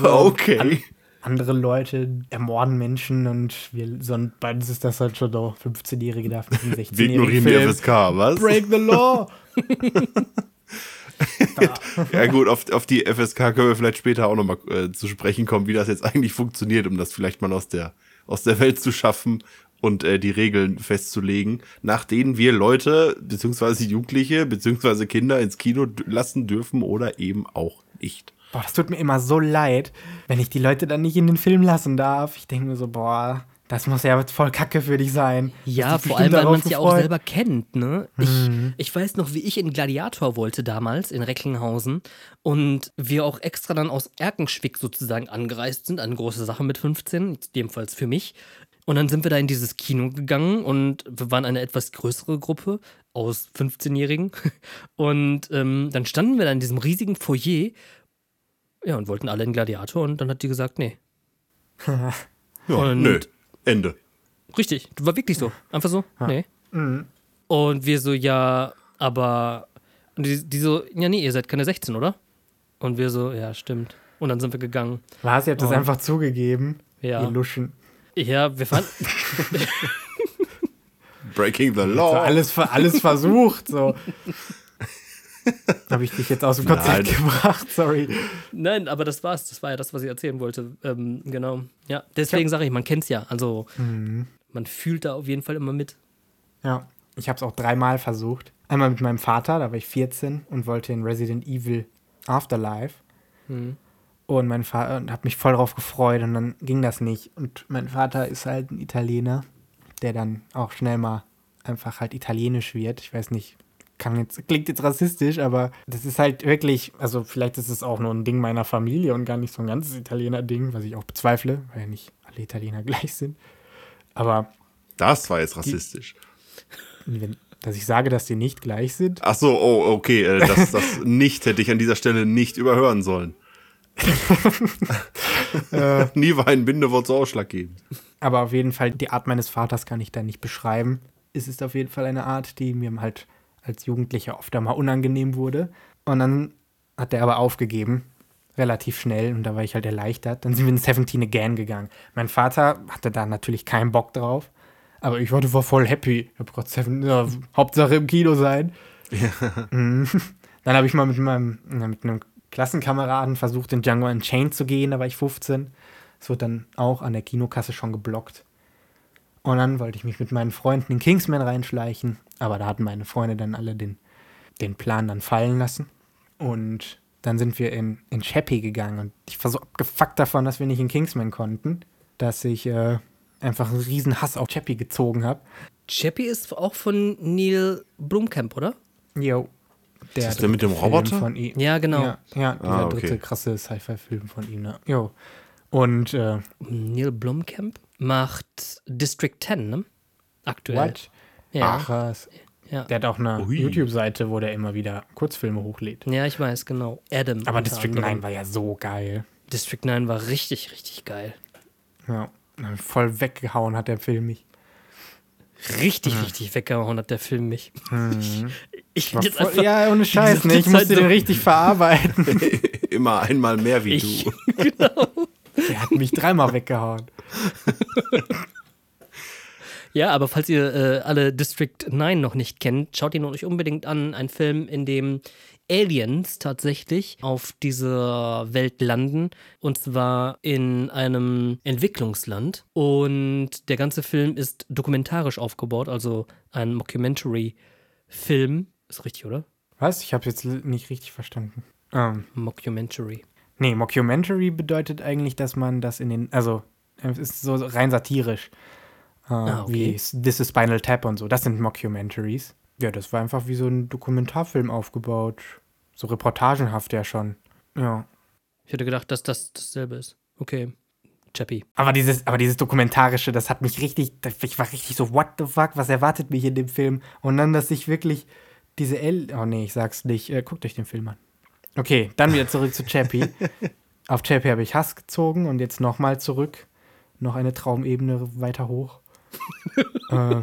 so okay. An, andere Leute ermorden Menschen und wir, so, bei uns ist das halt schon so 15-Jährige darf nicht 16-Jährige. Wir ignorieren die FSK, was? Break the law. ja gut, auf, auf die FSK können wir vielleicht später auch nochmal äh, zu sprechen kommen, wie das jetzt eigentlich funktioniert, um das vielleicht mal aus der, aus der Welt zu schaffen und äh, die Regeln festzulegen, nach denen wir Leute, beziehungsweise Jugendliche, beziehungsweise Kinder ins Kino lassen dürfen oder eben auch nicht. Boah, das tut mir immer so leid, wenn ich die Leute dann nicht in den Film lassen darf. Ich denke mir so, boah, Das muss ja voll kacke für dich sein. Ja, vor allem, weil man es ja auch selber kennt, ne? Ich, ich weiß noch, wie ich in Gladiator wollte damals in Recklinghausen und wir auch extra dann aus Erkenschwick sozusagen angereist sind, eine große Sache mit 15, jedenfalls für mich. Und dann sind wir da in dieses Kino gegangen und wir waren eine etwas größere Gruppe aus 15-Jährigen. Und ähm, dann standen wir da in diesem riesigen Foyer ja, und wollten alle in Gladiator und dann hat die gesagt, nee. Ja, Und- nö. Ende. Richtig, war wirklich so. Einfach so? Nee. Und wir so, ja, aber. Und die, die so, ja, nee, ihr seid keine 16, oder? Und wir so, ja, stimmt. Und dann sind wir gegangen. Was? Ihr habt das Und- einfach zugegeben. Ja. Ihr Luschen. Ja, wir fanden. Breaking the So, law. alles, alles versucht. So. Habe ich dich jetzt aus dem Konzept Nein. gebracht? Sorry. Nein, aber das war's. Das war ja das, was ich erzählen wollte. Ähm, genau. Ja, deswegen sage ich, man kennt's ja. Also, man fühlt da auf jeden Fall immer mit. Ja, ich habe es auch dreimal versucht. Einmal mit meinem Vater, da war ich 14 und wollte in Resident Evil Afterlife. Und mein Vater und habe mich voll drauf gefreut und dann ging das nicht. Und mein Vater ist halt ein Italiener, der dann auch schnell mal einfach halt italienisch wird. Ich weiß nicht, jetzt, klingt jetzt rassistisch, aber das ist halt wirklich, also vielleicht ist es auch nur ein Ding meiner Familie und gar nicht so ein ganzes Italiener-Ding, was ich auch bezweifle, weil ja nicht alle Italiener gleich sind. Aber Das war jetzt rassistisch. wenn, dass ich sage, dass die nicht gleich sind. Ach so, oh, okay. Äh, das, das nicht hätte ich an dieser Stelle nicht überhören sollen. Nie war ein Bindewort so ausschlaggebend. Aber auf jeden Fall, die Art meines Vaters kann ich da nicht beschreiben. Es ist auf jeden Fall eine Art, die mir halt als Jugendlicher oft einmal unangenehm wurde. Und dann hat er aber aufgegeben, relativ schnell, und da war ich halt erleichtert. Dann sind wir in 17 Again gegangen. Mein Vater hatte da natürlich keinen Bock drauf, aber ich war, voll happy. Ich hab Gott Seven, ja, Hauptsache im Kino sein. Mhm. Dann habe ich mal mit meinem mit einem Klassenkameraden versucht, in Django Unchained zu gehen, da war ich 15. Das wird dann auch an der Kinokasse schon geblockt. Und dann wollte ich mich mit meinen Freunden in Kingsman reinschleichen, aber da hatten meine Freunde dann alle den, den Plan dann fallen lassen. Und dann sind wir in, in Chappie gegangen und ich war so abgefuckt davon, dass wir nicht in Kingsman konnten, dass ich äh, einfach einen riesen Hass auf Chappie gezogen habe. Chappie ist auch von Neil Blomkamp, oder? Yo. Der das der mit dem Roboter? Von ihm. Ja, genau. Ja, ja dieser Ah, okay. dritte krasse Sci-Fi-Film von ihm. Ne? Jo. Und äh, Neil Blomkamp macht District 10, ne? Aktuell. what? Ja. Ach, krass. Ja. Der hat auch eine. YouTube-Seite, wo der immer wieder Kurzfilme hochlädt. ja, ich weiß, genau. Adam. Aber District anderem. 9 war ja so geil. District 9 war richtig, richtig geil. Ja. Voll weggehauen hat der Film mich. Richtig, richtig weggehauen hat der Film mich. Ich War bin jetzt voll, einfach. ja, ohne Scheiß, ne? Ich musste so- den richtig verarbeiten. Immer einmal mehr wie Ich, du. Der hat mich dreimal weggehauen. Ja, aber falls ihr äh, alle District 9 noch nicht kennt, schaut ihn euch unbedingt an. Ein Film, in dem Aliens tatsächlich auf dieser Welt landen. Und zwar in einem Entwicklungsland. Und der ganze Film ist dokumentarisch aufgebaut, also ein Mockumentary-Film. Ist richtig, oder? Was? Ich habe jetzt nicht richtig verstanden. Ähm, Mockumentary. nee, Mockumentary bedeutet eigentlich, dass man das in den, also es ist so rein satirisch. Äh, Ah, okay. Wie This is Spinal Tap und so. Das sind Mockumentaries. Ja, das war einfach wie so ein Dokumentarfilm aufgebaut. So reportagenhaft ja schon. Ja. Ich hätte gedacht, dass das dasselbe ist. Okay. Chappie. Aber dieses, aber dieses Dokumentarische, das hat mich richtig, ich war richtig so, what the fuck, was erwartet mich in dem Film? Und dann, dass ich wirklich diese L, oh nee, ich sag's nicht, äh, guckt euch den Film an. Okay, dann wieder zurück zu Chappie. Auf Chappie habe ich Hass gezogen und jetzt nochmal zurück. Noch eine Traumebene weiter hoch. äh,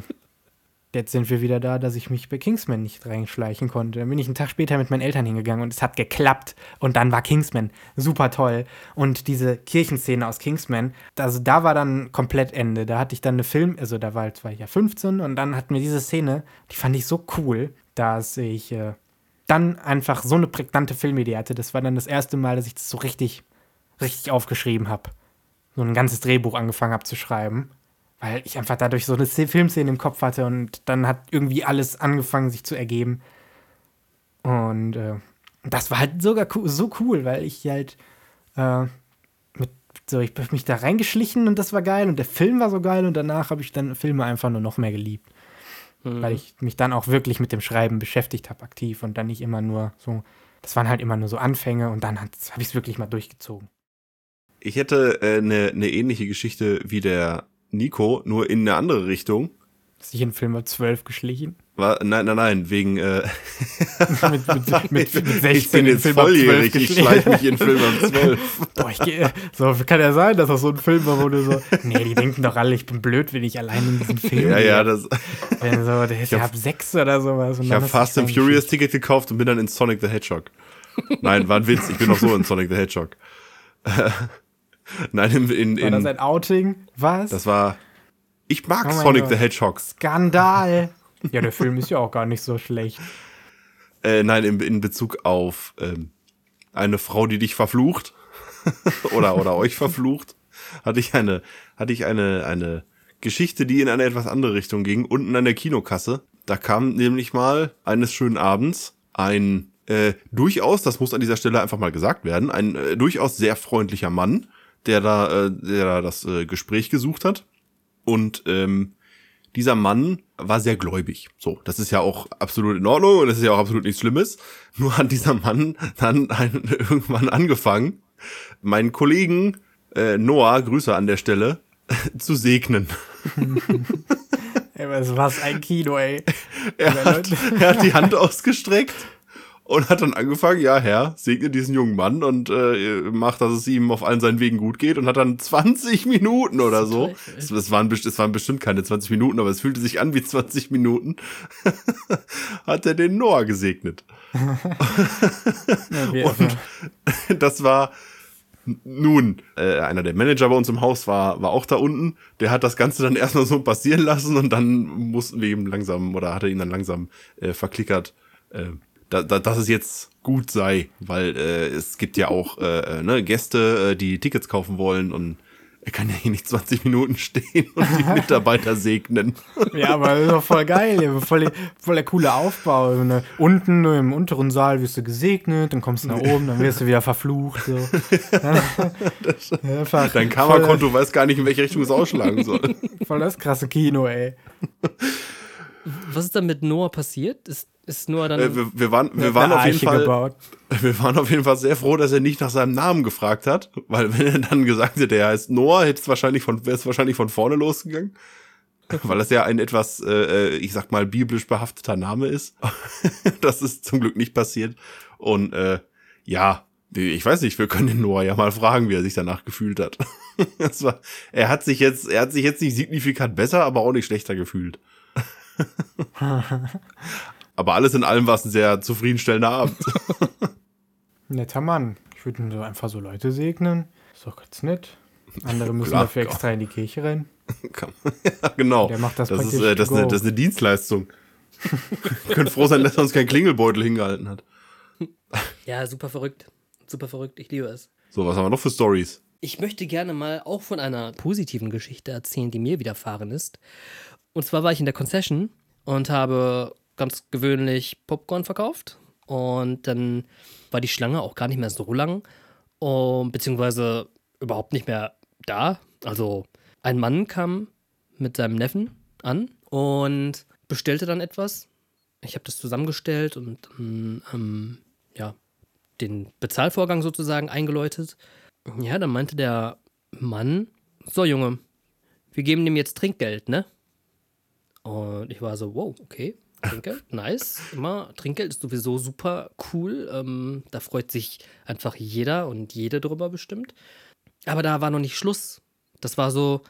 jetzt sind wir wieder da, dass ich mich bei Kingsman nicht reinschleichen konnte. Dann bin ich einen Tag später mit meinen Eltern hingegangen und es hat geklappt. Und dann war Kingsman super toll. Und diese Kirchenszene aus Kingsman, also da war dann komplett Ende. Da hatte ich dann eine Film, also da war, war ich ja 15 und dann hatten wir diese Szene, die fand ich so cool, dass ich äh, dann einfach so eine prägnante Filmidee hatte. Das war dann das erste Mal, dass ich das so richtig, richtig aufgeschrieben habe. So ein ganzes Drehbuch angefangen habe zu schreiben. Weil ich einfach dadurch so eine Szene- Filmszene im Kopf hatte und dann hat irgendwie alles angefangen, sich zu ergeben. Und äh, das war halt sogar so cool, weil ich halt äh, mit So, ich habe mich da reingeschlichen und das war geil und der Film war so geil und danach habe ich dann Filme einfach nur noch mehr geliebt. Mhm. Weil ich mich dann auch wirklich mit dem Schreiben beschäftigt habe, aktiv und dann nicht immer nur so, das waren halt immer nur so Anfänge und dann habe ich es wirklich mal durchgezogen. Ich hätte eine äh, ne, ne ähnliche Geschichte wie der Nico, nur in eine andere Richtung. Hast du dich in Film 12 geschlichen? War, nein, nein, nein, wegen äh, mit, mit, mit, mit 16 ich bin jetzt volljährig, 12 ich schleiche mich in Film ab 12. Boah, ich gehe. So kann ja sein, dass das so ein Film war, wo du so. Nee, die denken doch alle, ich bin blöd, wenn ich allein in diesem Film Ja, gehe. ja, das, Wenn so, der ist ja hab- ab 6 oder sowas. ich habe du Fast and Furious Ticket gekauft und bin dann in Sonic the Hedgehog. Nein, war ein Witz, ich bin noch so in Sonic the Hedgehog. Nein, in, in, War das in ein Outing? Was? das war, ich mag Oh Sonic Gott. the Hedgehog. Skandal. Ja, der Film ist ja auch gar nicht so schlecht. Äh, nein, in, in Bezug auf ähm, eine Frau, die dich verflucht oder oder euch verflucht, hatte ich eine hatte ich eine eine Geschichte, die in eine etwas andere Richtung ging. Unten an der Kinokasse, da kam nämlich mal eines schönen Abends ein äh, durchaus, das muss an dieser Stelle einfach mal gesagt werden, ein äh, durchaus sehr freundlicher Mann, der da äh, der da das äh, Gespräch gesucht hat und ähm, dieser Mann war sehr gläubig. So, das ist ja auch absolut in Ordnung und das ist ja auch absolut nichts Schlimmes. Nur hat dieser Mann dann ein, irgendwann angefangen, meinen Kollegen äh, Noah, Grüße an der Stelle, zu segnen. Ey, was war's ein Kino, ey. Er hat, er hat die Hand ausgestreckt und hat dann angefangen, ja, Herr, segne diesen jungen Mann und äh, macht, dass es ihm auf allen seinen Wegen gut geht und hat dann 20 Minuten oder so. Teufel. Es, es, waren, es waren bestimmt keine 20 Minuten, aber es fühlte sich an wie 20 Minuten. hat er den Noah gesegnet. Ja, Und das war nun, äh, einer der Manager bei uns im Haus war, war auch da unten. Der hat das Ganze dann erstmal so passieren lassen und dann mussten wir ihm langsam oder hat er ihn dann langsam äh, verklickert, äh, da, da, dass es jetzt gut sei, weil äh, es gibt ja auch äh, äh, ne, Gäste, äh, die Tickets kaufen wollen und er kann ja hier nicht 20 Minuten stehen und die Mitarbeiter segnen. Ja, aber das ist doch voll geil. Ja, voll, voll der coole Aufbau. Ne, Unten im unteren Saal wirst du gesegnet, dann kommst du nach oben, dann wirst du wieder verflucht. So. Einfach Dein Kammerkonto weiß gar nicht, in welche Richtung es ausschlagen soll. voll das krasse Kino, ey. Was ist dann mit Noah passiert? Ist, ist Noah dann. Äh, wir, wir waren, wir waren auf jeden Fall. gebaut. Wir waren auf jeden Fall sehr froh, dass er nicht nach seinem Namen gefragt hat, weil wenn er dann gesagt hätte, er heißt Noah, hätte es wahrscheinlich von, wäre es wahrscheinlich von vorne losgegangen. Weil das ja ein etwas, äh, ich sag mal, biblisch behafteter Name ist. das ist zum Glück nicht passiert. Und äh, ja, ich weiß nicht, wir können den Noah ja mal fragen, wie er sich danach gefühlt hat. das war, er hat sich jetzt, er hat sich jetzt nicht signifikant besser, aber auch nicht schlechter gefühlt. aber alles in allem war es ein sehr zufriedenstellender Abend. Netter Mann. Ich würde so einfach so Leute segnen. Ist doch ganz nett. Andere müssen Klar, dafür extra in die Kirche rennen. Ja, genau. Der macht das das ist, praktisch äh, das, ist eine, das ist eine Dienstleistung. Wir können froh sein, dass er uns kein Klingelbeutel hingehalten hat. ja, super verrückt. Super verrückt. Ich liebe es. So, was haben wir noch für Stories? Ich möchte gerne mal auch von einer positiven Geschichte erzählen, die mir widerfahren ist. Und zwar war ich in der Concession und habe ganz gewöhnlich Popcorn verkauft. Und dann war die Schlange auch gar nicht mehr so lang, um, beziehungsweise überhaupt nicht mehr da. Also ein Mann kam mit seinem Neffen an und bestellte dann etwas. Ich habe das zusammengestellt und ähm, ja, den Bezahlvorgang sozusagen eingeläutet. Ja, dann meinte der Mann, so Junge, wir geben dem jetzt Trinkgeld, ne? Und ich war so, wow, okay, Trinkgeld, nice. Immer, Trinkgeld ist sowieso super cool. Ähm, da freut sich einfach jeder und jede drüber bestimmt. Aber da war noch nicht Schluss. Das war so,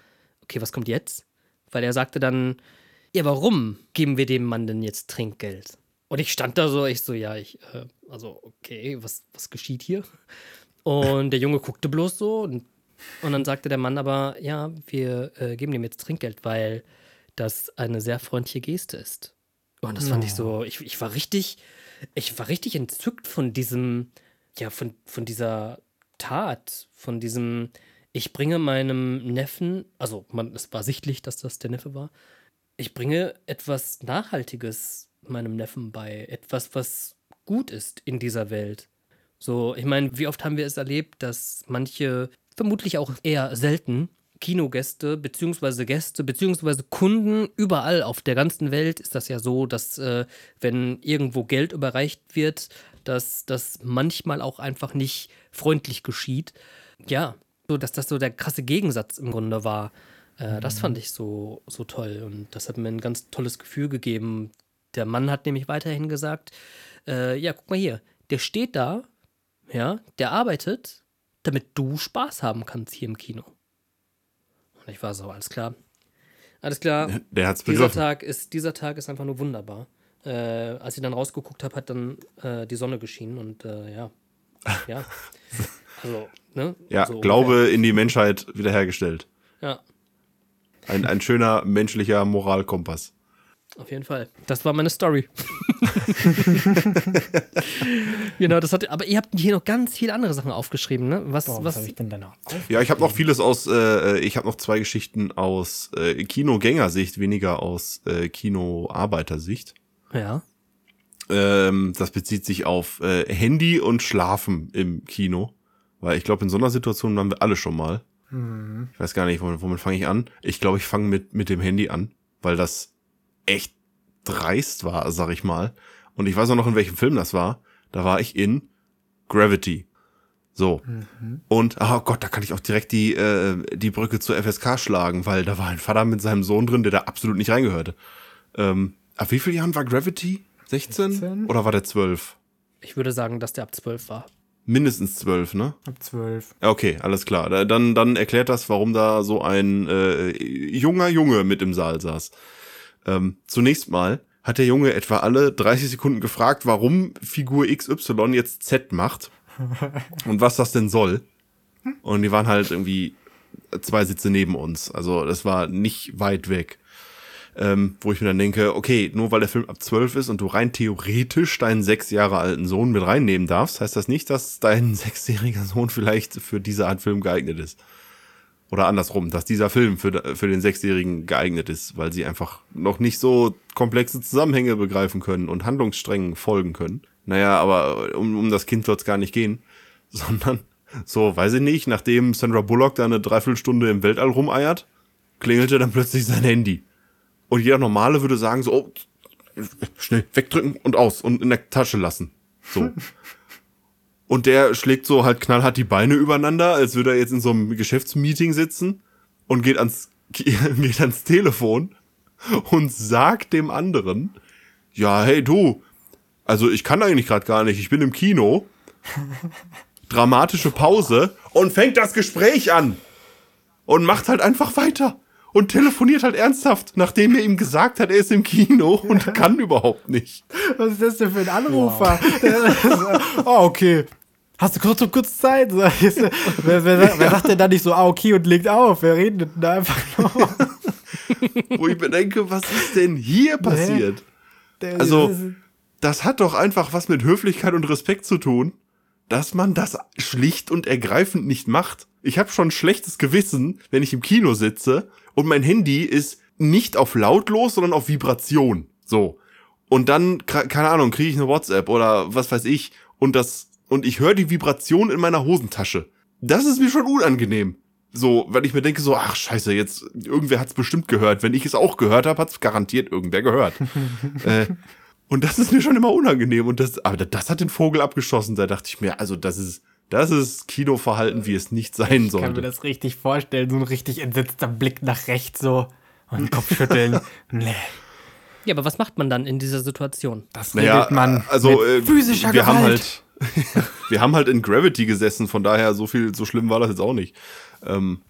okay, was kommt jetzt? Weil er sagte dann, ja, warum geben wir dem Mann denn jetzt Trinkgeld? Und ich stand da so, ich so, ja, ich, äh, also, okay, was, was geschieht hier? Und der Junge guckte bloß so und, und dann sagte der Mann aber, ja, wir äh, geben dem jetzt Trinkgeld, weil das eine sehr freundliche Geste ist. Und das fand ich so, ich, ich war richtig, ich war richtig entzückt von diesem, ja, von, von dieser Tat, von diesem, ich bringe meinem Neffen, also man, es war sichtlich, dass das der Neffe war, ich bringe etwas Nachhaltiges meinem Neffen bei, etwas, was gut ist in dieser Welt. So, ich meine, wie oft haben wir es erlebt, dass manche vermutlich auch eher selten. Kinogäste beziehungsweise Gäste beziehungsweise Kunden überall auf der ganzen Welt ist das ja so, dass äh, wenn irgendwo Geld überreicht wird, dass das manchmal auch einfach nicht freundlich geschieht. Ja, so dass das so der krasse Gegensatz im Grunde war. Äh, das fand ich so, so toll und das hat mir ein ganz tolles Gefühl gegeben. Der Mann hat nämlich weiterhin gesagt, äh, ja, guck mal hier, der steht da, ja, der arbeitet, damit du Spaß haben kannst hier im Kino. Und ich war so, alles klar. Alles klar. Der hat's dieser. Tag ist Dieser Tag ist einfach nur wunderbar. Äh, als ich dann rausgeguckt habe, hat dann äh, die Sonne geschienen und äh, ja. Ja. Also, ne? Ja, so Glaube in die Menschheit wiederhergestellt. ungefähr. Ja, Ein, ein schöner menschlicher Moralkompass. Auf jeden Fall. Das war meine Story. genau, das hat. Aber ihr habt hier noch ganz viele andere Sachen aufgeschrieben, ne? Was, Boah, was was, habe ich denn da noch? Ja, ich habe noch vieles aus, äh, ich habe noch zwei Geschichten aus äh, Kinogängersicht, weniger aus äh, Kinoarbeitersicht. ja. Ähm, das bezieht sich auf äh, Handy und Schlafen im Kino. Weil ich glaube, in so einer Situation waren wir alle schon mal. Ich weiß gar nicht, womit, womit fange ich an? Ich glaube, ich fange mit, mit dem Handy an, weil das echt dreist war, sag ich mal. Und ich weiß auch noch, in welchem Film das war. Da war ich in Gravity. So. Und, oh Gott, da kann ich auch direkt die, äh, die Brücke zur FSK schlagen, weil da war ein Vater mit seinem Sohn drin, der da absolut nicht reingehörte. Ähm, ab wie vielen Jahren war Gravity? 16? 16? Oder war der 12? Ich würde sagen, dass der ab 12 war. Mindestens 12, ne? Ab zwölf. Ja, Okay, alles klar. Da- Dann, dann erklärt das, warum da so ein äh, junger Junge mit im Saal saß. Ähm, zunächst mal hat der Junge etwa alle 30 Sekunden gefragt, warum Figur XY jetzt Z macht und was das denn soll. Und die waren halt irgendwie zwei Sitze neben uns. Also das war nicht weit weg. Ähm, wo ich mir dann denke, okay, nur weil der Film ab 12 ist und du rein theoretisch deinen sechs Jahre alten Sohn mit reinnehmen darfst, heißt das nicht, dass dein sechsjähriger Sohn vielleicht für diese Art Film geeignet ist. Oder andersrum, dass dieser Film für, für den Sechsjährigen geeignet ist, weil sie einfach noch nicht so komplexe Zusammenhänge begreifen können und Handlungssträngen folgen können. Naja, aber um, um das Kind wird's gar nicht gehen, sondern so, weiß ich nicht, nachdem Sandra Bullock da eine Dreiviertelstunde im Weltall rumeiert, klingelte dann plötzlich sein Handy. Und jeder Normale würde sagen so, oh, schnell wegdrücken und aus und in der Tasche lassen. So. Und der schlägt so halt knallhart die Beine übereinander, als würde er jetzt in so einem Geschäftsmeeting sitzen und geht ans, geht ans Telefon und sagt dem anderen, ja, hey du, also ich kann eigentlich gerade gar nicht, ich bin im Kino. Dramatische Pause und fängt das Gespräch an und macht halt einfach weiter und telefoniert halt ernsthaft, nachdem er ihm gesagt hat, er ist im Kino und kann überhaupt nicht. Was ist das denn für ein Anrufer? oh, okay. Hast du kurz, kurz Zeit? So, ist, äh, wer, wer, wer sagt denn da nicht so, ah, okay, und legt auf? Wer redet denn da einfach noch? Wo ich mir denke, was ist denn hier passiert? Der- Also- Das hat doch einfach was mit Höflichkeit und Respekt zu tun, dass man das schlicht und ergreifend nicht macht. Ich habe schon schlechtes Gewissen, wenn ich im Kino sitze und mein Handy ist nicht auf lautlos, sondern auf Vibration. So. Und dann, keine Ahnung, kriege ich eine WhatsApp oder was weiß ich und das und ich höre die Vibration in meiner Hosentasche. Das ist mir schon unangenehm. So, weil ich mir denke so, ach scheiße, jetzt irgendwer hat's bestimmt gehört. Wenn ich es auch gehört habe, hat's garantiert irgendwer gehört. äh, und das ist mir schon immer unangenehm. Und das, aber das hat den Vogel abgeschossen. Da dachte ich mir, also das ist, das ist Kinoverhalten, wie es nicht sein Ich kann mir das richtig vorstellen, so ein richtig entsetzter Blick nach rechts so und Kopfschütteln. nee, Ja, aber was macht man dann in dieser Situation? das Naja, redet man also mit äh, physischer wir Gewalt. haben halt, wir haben halt in Gravity gesessen. Von daher so viel, so schlimm war das jetzt auch nicht. Ähm,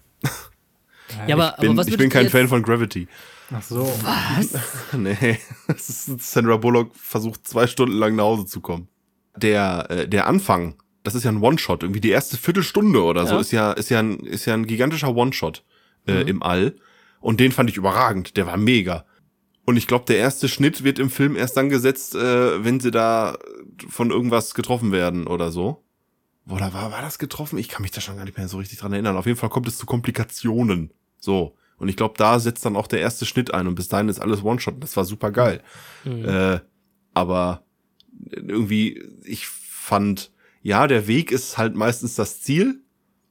Ja, aber, ich bin, aber was ich bin kein Fan von Gravity. Ach so. Nee, es ist, Sandra Bullock versucht zwei Stunden lang nach Hause zu kommen. Der, äh, der Anfang, das ist ja ein One-Shot, irgendwie die erste Viertelstunde oder so, Ja. ist ja, ist ja ein, ist ja ein gigantischer One-Shot äh, Mhm. im All. Und den fand ich überragend, der war mega. Und ich glaube, der erste Schnitt wird im Film erst dann gesetzt, äh, wenn sie da von irgendwas getroffen werden oder so. Oder war, war das getroffen? Ich kann mich da schon gar nicht mehr so richtig dran erinnern. Auf jeden Fall kommt es zu Komplikationen. So. Und ich glaube, da setzt dann auch der erste Schnitt ein und bis dahin ist alles One-Shot. Das war super geil. Mhm. Äh, aber irgendwie, ich fand, ja, der Weg ist halt meistens das Ziel,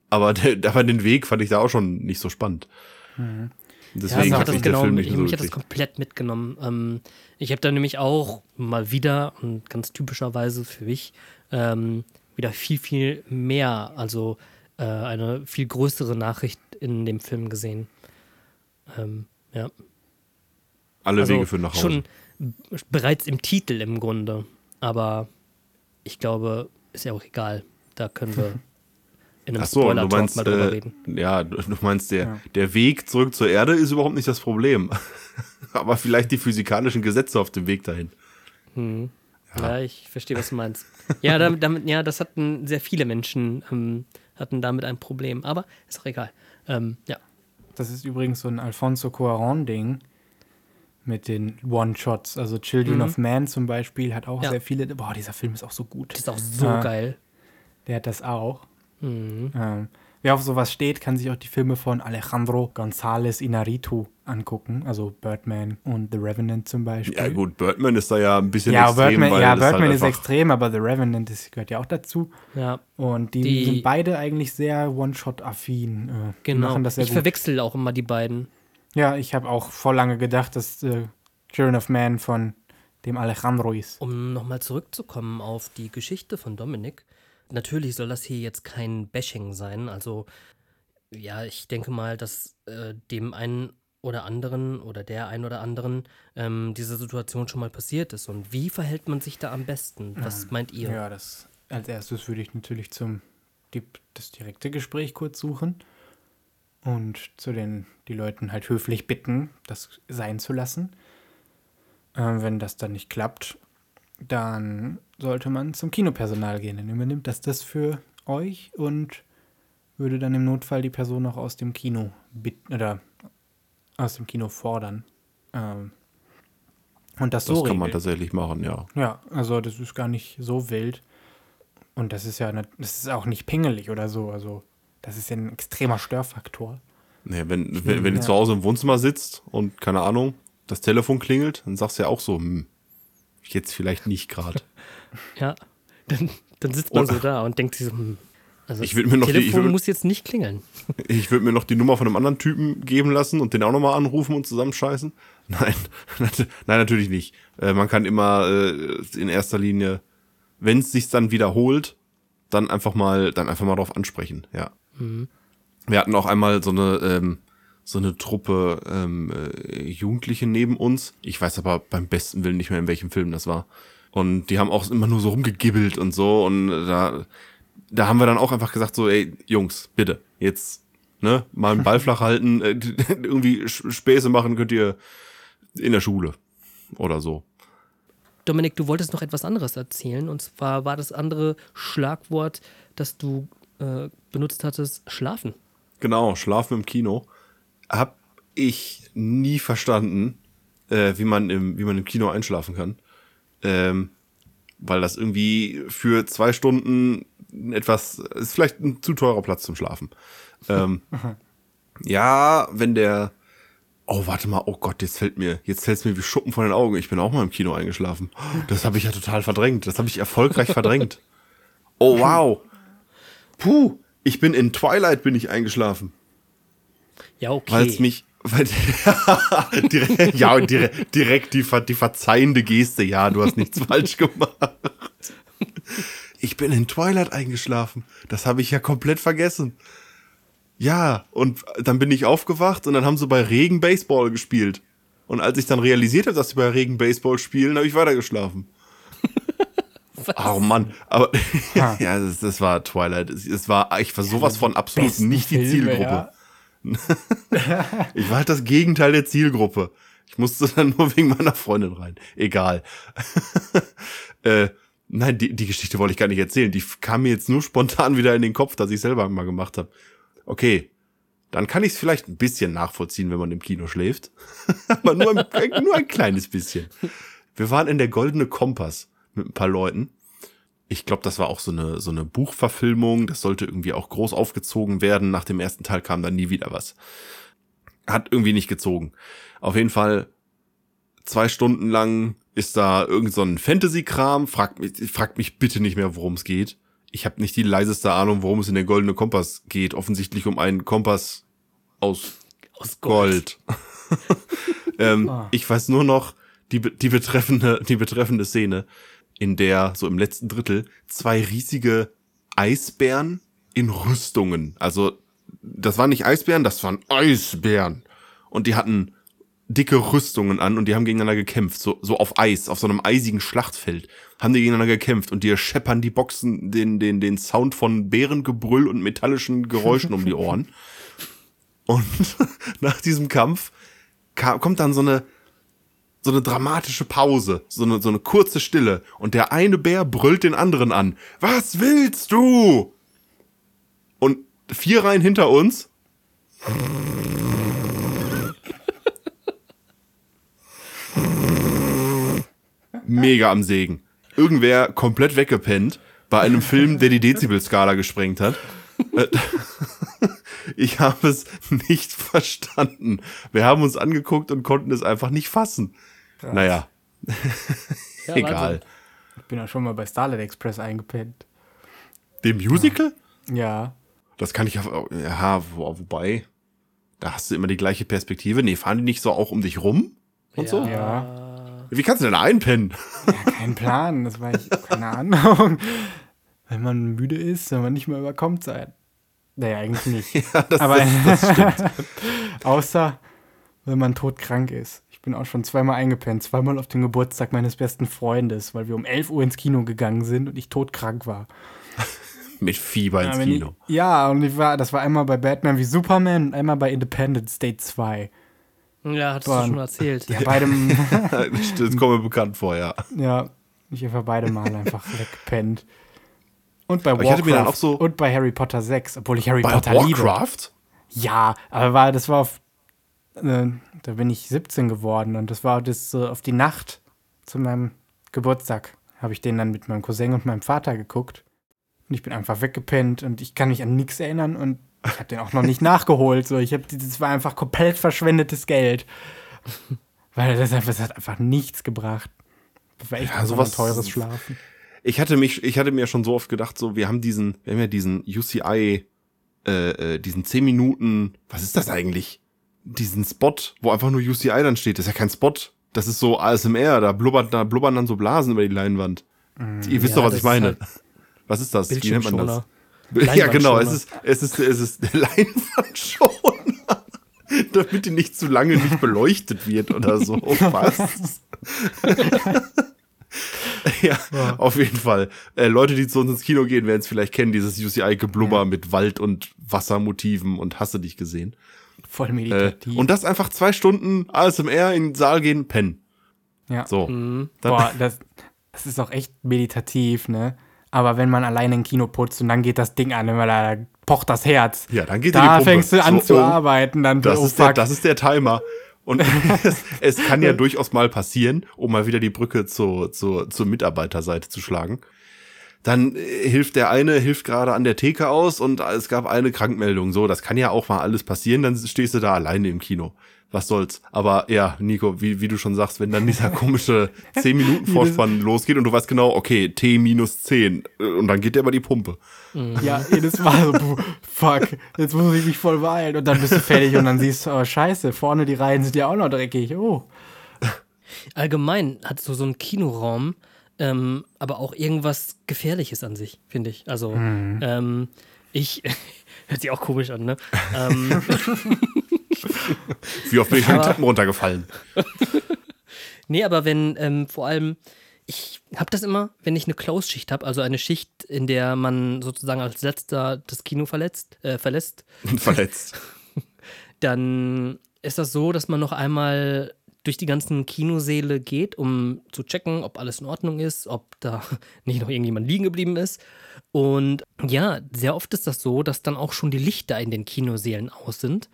aber, der, aber den Weg fand ich da auch schon nicht so spannend. Mhm. Deswegen mich hat hat das mich der genau, Film nicht mich, so mich hat das komplett mitgenommen. Ähm, ich habe da nämlich auch mal wieder und ganz typischerweise für mich ähm, wieder viel, viel mehr, also äh, eine viel größere Nachricht in dem Film gesehen. Ähm, ja. Alle also Wege führen nach Hause. Schon bereits im Titel im Grunde. Aber ich glaube, ist ja auch egal. Da können wir in einem Ach so, du Spoiler-Talk meinst, mal drüber äh, reden. ja, du du meinst, der, Ja. der Weg zurück zur Erde ist überhaupt nicht das Problem. aber vielleicht die physikalischen Gesetze auf dem Weg dahin. Ja, ich verstehe, was du meinst. Ja, damit, damit, ja, das hatten sehr viele Menschen, ähm, hatten damit ein Problem. Aber ist auch egal. Ähm, ja. Das ist übrigens so ein Alfonso Cuarón-Ding mit den One-Shots. Also Children Mhm. of Man zum Beispiel hat auch Ja. sehr viele. Boah, dieser Film ist auch so gut. Das ist auch so Ah. geil. Der hat das auch. Mhm. Ähm, wer auf sowas steht, kann sich auch die Filme von Alejandro González Inarritu angucken. Also Birdman und The Revenant zum Beispiel. Ja, gut, Birdman ist da ja ein bisschen Ja, extrem, Birdman, weil ja, halt Birdman ist einfach- extrem, aber The Revenant das gehört ja auch dazu. Ja, Und die, Die- sind beide eigentlich sehr One-Shot-affin. Äh, die genau. machen das sehr ich gut. verwechsel auch immer die beiden. Ja, ich habe auch voll lange gedacht, dass äh, Children of Man von dem Alejandro ist. Um nochmal zurückzukommen auf die Geschichte von Dominik. Natürlich soll das hier jetzt kein Bashing sein. Also, ja, ich denke mal, dass äh, dem einen oder anderen oder der ein oder anderen ähm, diese Situation schon mal passiert ist. Und wie verhält man sich da am besten? Was meint ihr? Ja, das als erstes würde ich natürlich zum die, das direkte Gespräch kurz suchen und zu den die Leuten halt höflich bitten, das sein zu lassen. Ähm, wenn das dann nicht klappt, dann sollte man zum Kinopersonal gehen. Dann übernimmt das das für euch und würde dann im Notfall die Person auch aus dem Kino bitten oder aus dem Kino fordern. Ähm, und das, Das so kann man tatsächlich machen, ja. Ja, also das ist gar nicht so wild. Und das ist ja, das ist auch nicht pingelig oder so. Also das ist ja ein extremer Störfaktor. Nee, wenn, wenn, wenn ja. du zu Hause im Wohnzimmer sitzt und, keine Ahnung, das Telefon klingelt, dann sagst du ja auch so, hm, jetzt vielleicht nicht gerade. Ja, dann, dann sitzt man Und- so da und denkt sich so, hm, also Ich mir noch die- Telefon ich würd- muss jetzt nicht klingeln. Ich würde mir noch die Nummer von einem anderen Typen geben lassen und den auch nochmal anrufen und zusammenscheißen. Nein, nein, natürlich nicht. Äh, man kann immer äh, in erster Linie, wenn es sich dann wiederholt, dann einfach mal, dann einfach mal drauf ansprechen, ja. Wir hatten auch einmal so eine, ähm, so eine Truppe ähm, äh, Jugendliche neben uns. Ich weiß aber beim besten Willen nicht mehr, in welchem Film das war. Und die haben auch immer nur so rumgegibbelt und so. Und da, da haben wir dann auch einfach gesagt, so, ey, Jungs, bitte, jetzt, ne, mal einen Ball flach halten, äh, irgendwie Späße machen könnt ihr in der Schule oder so. Dominik, du wolltest noch etwas anderes erzählen. Und zwar war das andere Schlagwort, das du äh, benutzt hattest, schlafen. Genau, Schlafen im Kino. Hab ich nie verstanden, äh, wie, man im, wie man im Kino einschlafen kann. Ähm, weil das irgendwie für zwei Stunden etwas, ist vielleicht ein zu teurer Platz zum Schlafen. Ähm, ja, wenn der, oh, warte mal, oh Gott, jetzt fällt mir, jetzt fällt es mir wie Schuppen von den Augen. Ich bin auch mal im Kino eingeschlafen. Das habe ich ja total verdrängt. Das habe ich erfolgreich verdrängt. Oh, wow. Puh, ich bin in Twilight bin ich eingeschlafen. Ja, okay. Weil es mich. Weil, direkt, ja, direkt, direkt die, ver- die verzeihende Geste. Ja, du hast nichts falsch gemacht. Ich bin in Twilight eingeschlafen. Das habe ich ja komplett vergessen. Ja, und dann bin ich aufgewacht und dann haben sie bei Regen Baseball gespielt. Und als ich dann realisiert habe, dass sie bei Regen Baseball spielen, habe ich weitergeschlafen. Oh Mann, aber ja, das, das war Twilight. Es, es war, ich war sowas von absolut nicht die Filme, Zielgruppe. ja. Ich war halt das Gegenteil der Zielgruppe. Ich musste dann nur wegen meiner Freundin rein. Egal. äh, nein, die, die Geschichte wollte ich gar nicht erzählen. Die kam mir jetzt nur spontan wieder in den Kopf, dass ich selber mal gemacht habe. Okay, dann kann ich es vielleicht ein bisschen nachvollziehen, wenn man im Kino schläft. Aber nur ein, nur ein kleines bisschen. Wir waren in der Goldene Kompass mit ein paar Leuten. Ich glaube, das war auch so eine, so eine Buchverfilmung. Das sollte irgendwie auch groß aufgezogen werden. Nach dem ersten Teil kam dann nie wieder was. Hat irgendwie nicht gezogen. Auf jeden Fall zwei Stunden lang ist da irgend so ein Fantasy-Kram. Fragt mich, fragt mich bitte nicht mehr, worum es geht. ich habe nicht die leiseste Ahnung, worum es in der Goldene Kompass geht. Offensichtlich um einen Kompass aus Aus Gold. Gold. ähm, Ah. Ich weiß nur noch die, die, betreffende, die betreffende Szene, in der so im letzten Drittel zwei riesige Eisbären in Rüstungen, also das waren nicht Eisbären, das waren Eisbären. Und die hatten dicke Rüstungen an und die haben gegeneinander gekämpft, so, so auf Eis, auf so einem eisigen Schlachtfeld, haben die gegeneinander gekämpft und dir scheppern die Boxen den, den, den Sound von Bärengebrüll und metallischen Geräuschen um die Ohren. Und nach diesem Kampf kam, kommt dann so eine, so eine dramatische Pause, so eine, so eine kurze Stille. Und der eine Bär brüllt den anderen an. Was willst du? Und vier Reihen hinter uns. Mega am Sägen. Irgendwer komplett weggepennt bei einem Film, der die Dezibelskala gesprengt hat. Äh, Ich habe es nicht verstanden. Wir haben uns angeguckt und konnten es einfach nicht fassen. Naja, Ja, egal. Wahnsinn. Ich bin ja schon mal bei Starlight Express eingepennt. Dem Musical? Ja. Das kann ich auf, ja, wo, wobei, da hast du immer die gleiche Perspektive. Nee, fahren die nicht so auch um dich rum? Und so? Ja. Wie kannst du denn einpennen? Ja, kein Plan. Das war ich, keine Ahnung. Wenn man müde ist, soll man nicht mehr überkommt sein. Naja, eigentlich nicht. Ja, das, Aber das, das stimmt. außer wenn man todkrank ist. Bin auch schon zweimal eingepennt. Zweimal auf den Geburtstag meines besten Freundes, weil wir um 11 Uhr ins Kino gegangen sind und ich todkrank war. Mit Fieber ins Ja, wenn Kino. Ich, ja, und ich war, das war einmal bei Batman wie Superman und einmal bei Independence Day 2. Ja, hattest Boah. du schon erzählt. Ja, beide, Das kommt mir bekannt vor, ja. ja, ich einfach beide Mal einfach weggepennt. Und bei ich hatte Warcraft mir dann auch so- und bei Harry Potter 6, obwohl ich Harry Bei Potter liebe. Warcraft? Ja, aber war, das war auf, äh, da bin ich 17 geworden und das war das äh, auf die Nacht zu meinem Geburtstag. Habe ich den dann mit meinem Cousin und meinem Vater geguckt. Und ich bin einfach weggepennt und ich kann mich an nichts erinnern und ich habe den auch noch nicht nachgeholt. So, ich habe, das war einfach komplett verschwendetes Geld. Weil das, das hat einfach nichts gebracht. Das war echt Ja, sowas- teures Schlafen. Ich hatte mich, ich hatte mir schon so oft gedacht, so, wir haben diesen, wir haben ja diesen UCI, äh, äh, diesen 10 Minuten, was ist das eigentlich? Diesen Spot, wo einfach nur UCI dann steht. Das ist ja kein Spot. Das ist so ASMR, da blubbert, da blubbern dann so Blasen über die Leinwand. Ihr wisst Ja, doch, was ich meine. ist was ist das? Wie nennt man das? Ja, genau, es ist, es ist, es ist der Leinwandschoner. Damit die nicht zu lange nicht beleuchtet wird oder so. Was? ja, auf jeden Fall. Äh, Leute, die zu uns ins Kino gehen, werden es vielleicht kennen, dieses UCI-Geblubber mit Wald- und Wassermotiven und hasse dich gesehen. Voll Äh, meditativ. und das einfach zwei Stunden ASMR in den Saal gehen, pennen. ja. So. Mhm. Dann, Boah, das, das ist auch echt meditativ, ne? Aber wenn man alleine im Kino putzt und dann geht das Ding an, weil da pocht das Herz. Ja, dann geht dir die Da Pumpe. fängst du an So, zu oh, arbeiten, dann Das, oh ist der, das ist der Timer. Und es, es kann ja durchaus mal passieren, um mal wieder die Brücke zur, zur, zur Mitarbeiterseite zu schlagen. Dann äh, hilft der eine, hilft gerade an der Theke aus und es gab eine Krankmeldung. So, das kann ja auch mal alles passieren, dann stehst du da alleine im Kino. Was soll's. Aber ja, Nico, wie, wie du schon sagst, wenn dann dieser komische 10 Minuten Vorspann losgeht und du weißt genau, okay, T minus 10 äh, und dann geht der über die Pumpe. ja, jedes Mal so, fuck, jetzt muss ich mich voll beeilen. Und dann bist du fertig und dann siehst du, oh scheiße, vorne die Reihen sind ja auch noch dreckig. Oh. Allgemein hat so so ein Kinoraum ähm, aber auch irgendwas Gefährliches an sich, finde ich. Also, ähm, ich. Hört sich auch komisch an, ne? ähm, Wie oft bin ich den Aber- Treppen runtergefallen? nee, aber wenn ähm, vor allem. Ich habe das immer, wenn ich eine Close-Schicht habe, also eine Schicht, in der man sozusagen als letzter das Kino verletzt, äh, verlässt, Verletzt. dann ist das so, dass man noch einmal durch die ganzen Kinosäle geht, um zu checken, ob alles in Ordnung ist, ob da nicht noch irgendjemand liegen geblieben ist. Und ja, sehr oft ist das so, dass dann auch schon die Lichter in den Kinosälen aus sind.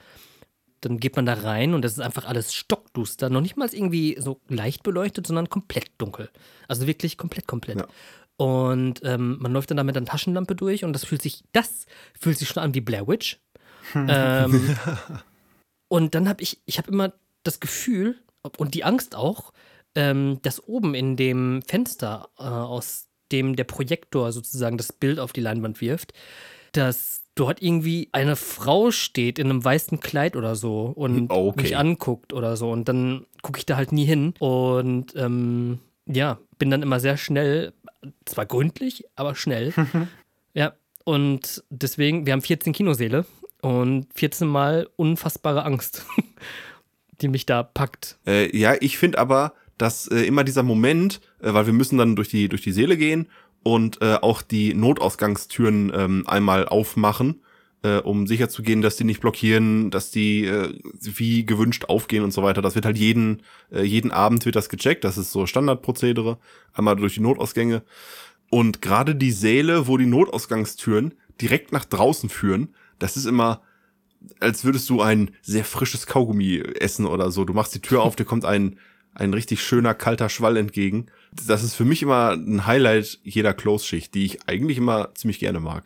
Dann geht man da rein und es ist einfach alles stockduster. Noch nicht mal irgendwie so leicht beleuchtet, sondern komplett dunkel. Also wirklich komplett, komplett. Ja. Und ähm, man läuft dann da mit einer Taschenlampe durch und das fühlt sich, das fühlt sich schon an wie Blair Witch. ähm, und dann habe ich, ich habe immer das Gefühl und die Angst auch, ähm, dass oben in dem Fenster, äh, aus dem der Projektor sozusagen das Bild auf die Leinwand wirft, dass dort irgendwie eine Frau steht in einem weißen Kleid oder so und Okay. mich anguckt oder so. Und dann gucke ich da halt nie hin. Und ähm, ja, bin dann immer sehr schnell, zwar gründlich, aber schnell. ja, und deswegen, wir haben 14 Kinoseele und 14 Mal unfassbare Angst, die mich da packt. Äh, ja, ich finde aber, dass äh, immer dieser Moment, äh, weil wir müssen dann durch die, durch die Seele gehen und äh, auch die Notausgangstüren ähm, einmal aufmachen, äh, um sicherzugehen, dass die nicht blockieren, dass die äh, wie gewünscht aufgehen und so weiter. Das wird halt jeden, äh, jeden Abend wird das gecheckt. Das ist so Standardprozedere. Einmal durch die Notausgänge. Und gerade die Säle, wo die Notausgangstüren direkt nach draußen führen, das ist immer, als würdest du ein sehr frisches Kaugummi essen oder so. Du machst die Tür auf, dir kommt ein, ein richtig schöner kalter Schwall entgegen. Das ist für mich immer ein Highlight jeder Close-Schicht, die ich eigentlich immer ziemlich gerne mag.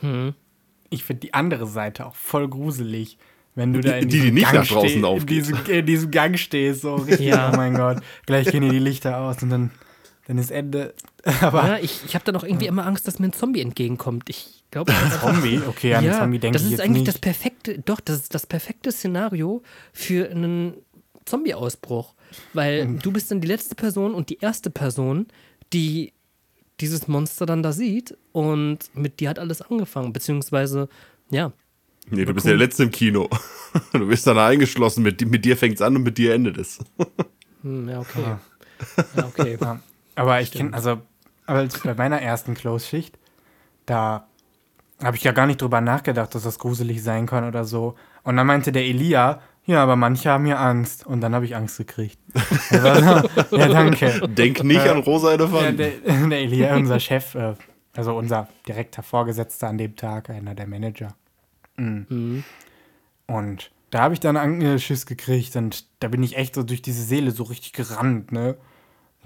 Hm. Ich finde die andere Seite auch voll gruselig. Wenn du da in Die, die diesem nicht Gang nach draußen steh- in aufgeht. diesem, in diesem Gang stehst, so richtig, Ja. oh mein Gott, gleich gehen dir die Lichter aus und dann, dann ist Ende. Aber Ja, ich, ich habe dann auch irgendwie immer Angst, dass mir ein Zombie entgegenkommt. Ich glaube, Zombie, okay, an ja, Zombie denke das ich ist jetzt eigentlich nicht. das perfekte, doch, das ist das perfekte Szenario für einen Zombie-Ausbruch. Weil Hm. du bist dann die letzte Person und die erste Person, die dieses Monster dann da sieht und mit dir hat alles angefangen. Beziehungsweise, ja, Nee, du bist der Letzte im Kino. Du bist dann eingeschlossen, mit, mit dir fängt's an und mit dir endet es. hm, ja, okay. Ja, okay. Ja, aber ich kenne, also, aber bei meiner ersten Close-Schicht, da habe ich ja gar nicht drüber nachgedacht, dass das gruselig sein kann oder so. Und dann meinte der Elia, ja, aber manche haben ja Angst. Und dann habe ich Angst gekriegt. Also, ja, danke. Denk nicht Äh, an rosa Ja, Elefanten. der, der Elia, unser Chef, äh, also unser direkter Vorgesetzter an dem Tag, einer der Manager. Mhm. Und da habe ich dann einen Schiss gekriegt und da bin ich echt so durch diese Seele so richtig gerannt, ne?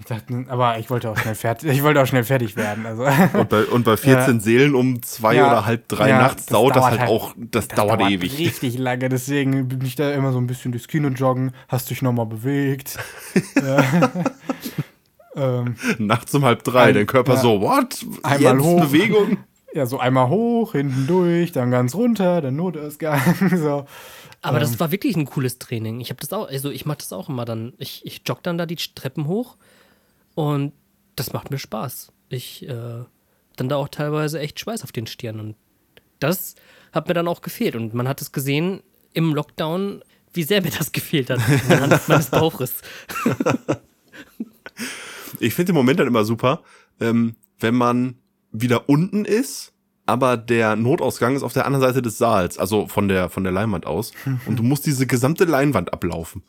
Ich dachte, aber ich wollte auch schnell fertig, ich wollte auch schnell fertig werden. Also und, bei, und bei 14 Seelen um zwei Ja, oder halb drei ja, nachts das dauert das dauert halt halt- auch, das, das dauert, ewig. richtig lange. Deswegen bin ich da immer so ein bisschen durchs Kino joggen, hast dich nochmal bewegt. Ja. ähm, Nachts um halb drei, Ein- dein Körper ja. so, what? Einmal Jetzt hoch. Bewegung? ja, so einmal hoch, hinten durch, dann ganz runter, dann Notausgang. so. Aber Ähm. das war wirklich ein cooles Training. Ich habe das auch, also ich mache das auch immer dann. Ich, ich jogge dann da die Treppen hoch und das macht mir Spaß. Ich äh, dann da auch teilweise echt Schweiß auf den Stirn und das hat mir dann auch gefehlt und man hat es gesehen im Lockdown, wie sehr mir das gefehlt hat anhand meines Bauches. Ich finde den Moment dann immer super, ähm, wenn man wieder unten ist, aber der Notausgang ist auf der anderen Seite des Saals, also von der, von der Leinwand aus. und du musst diese gesamte Leinwand ablaufen.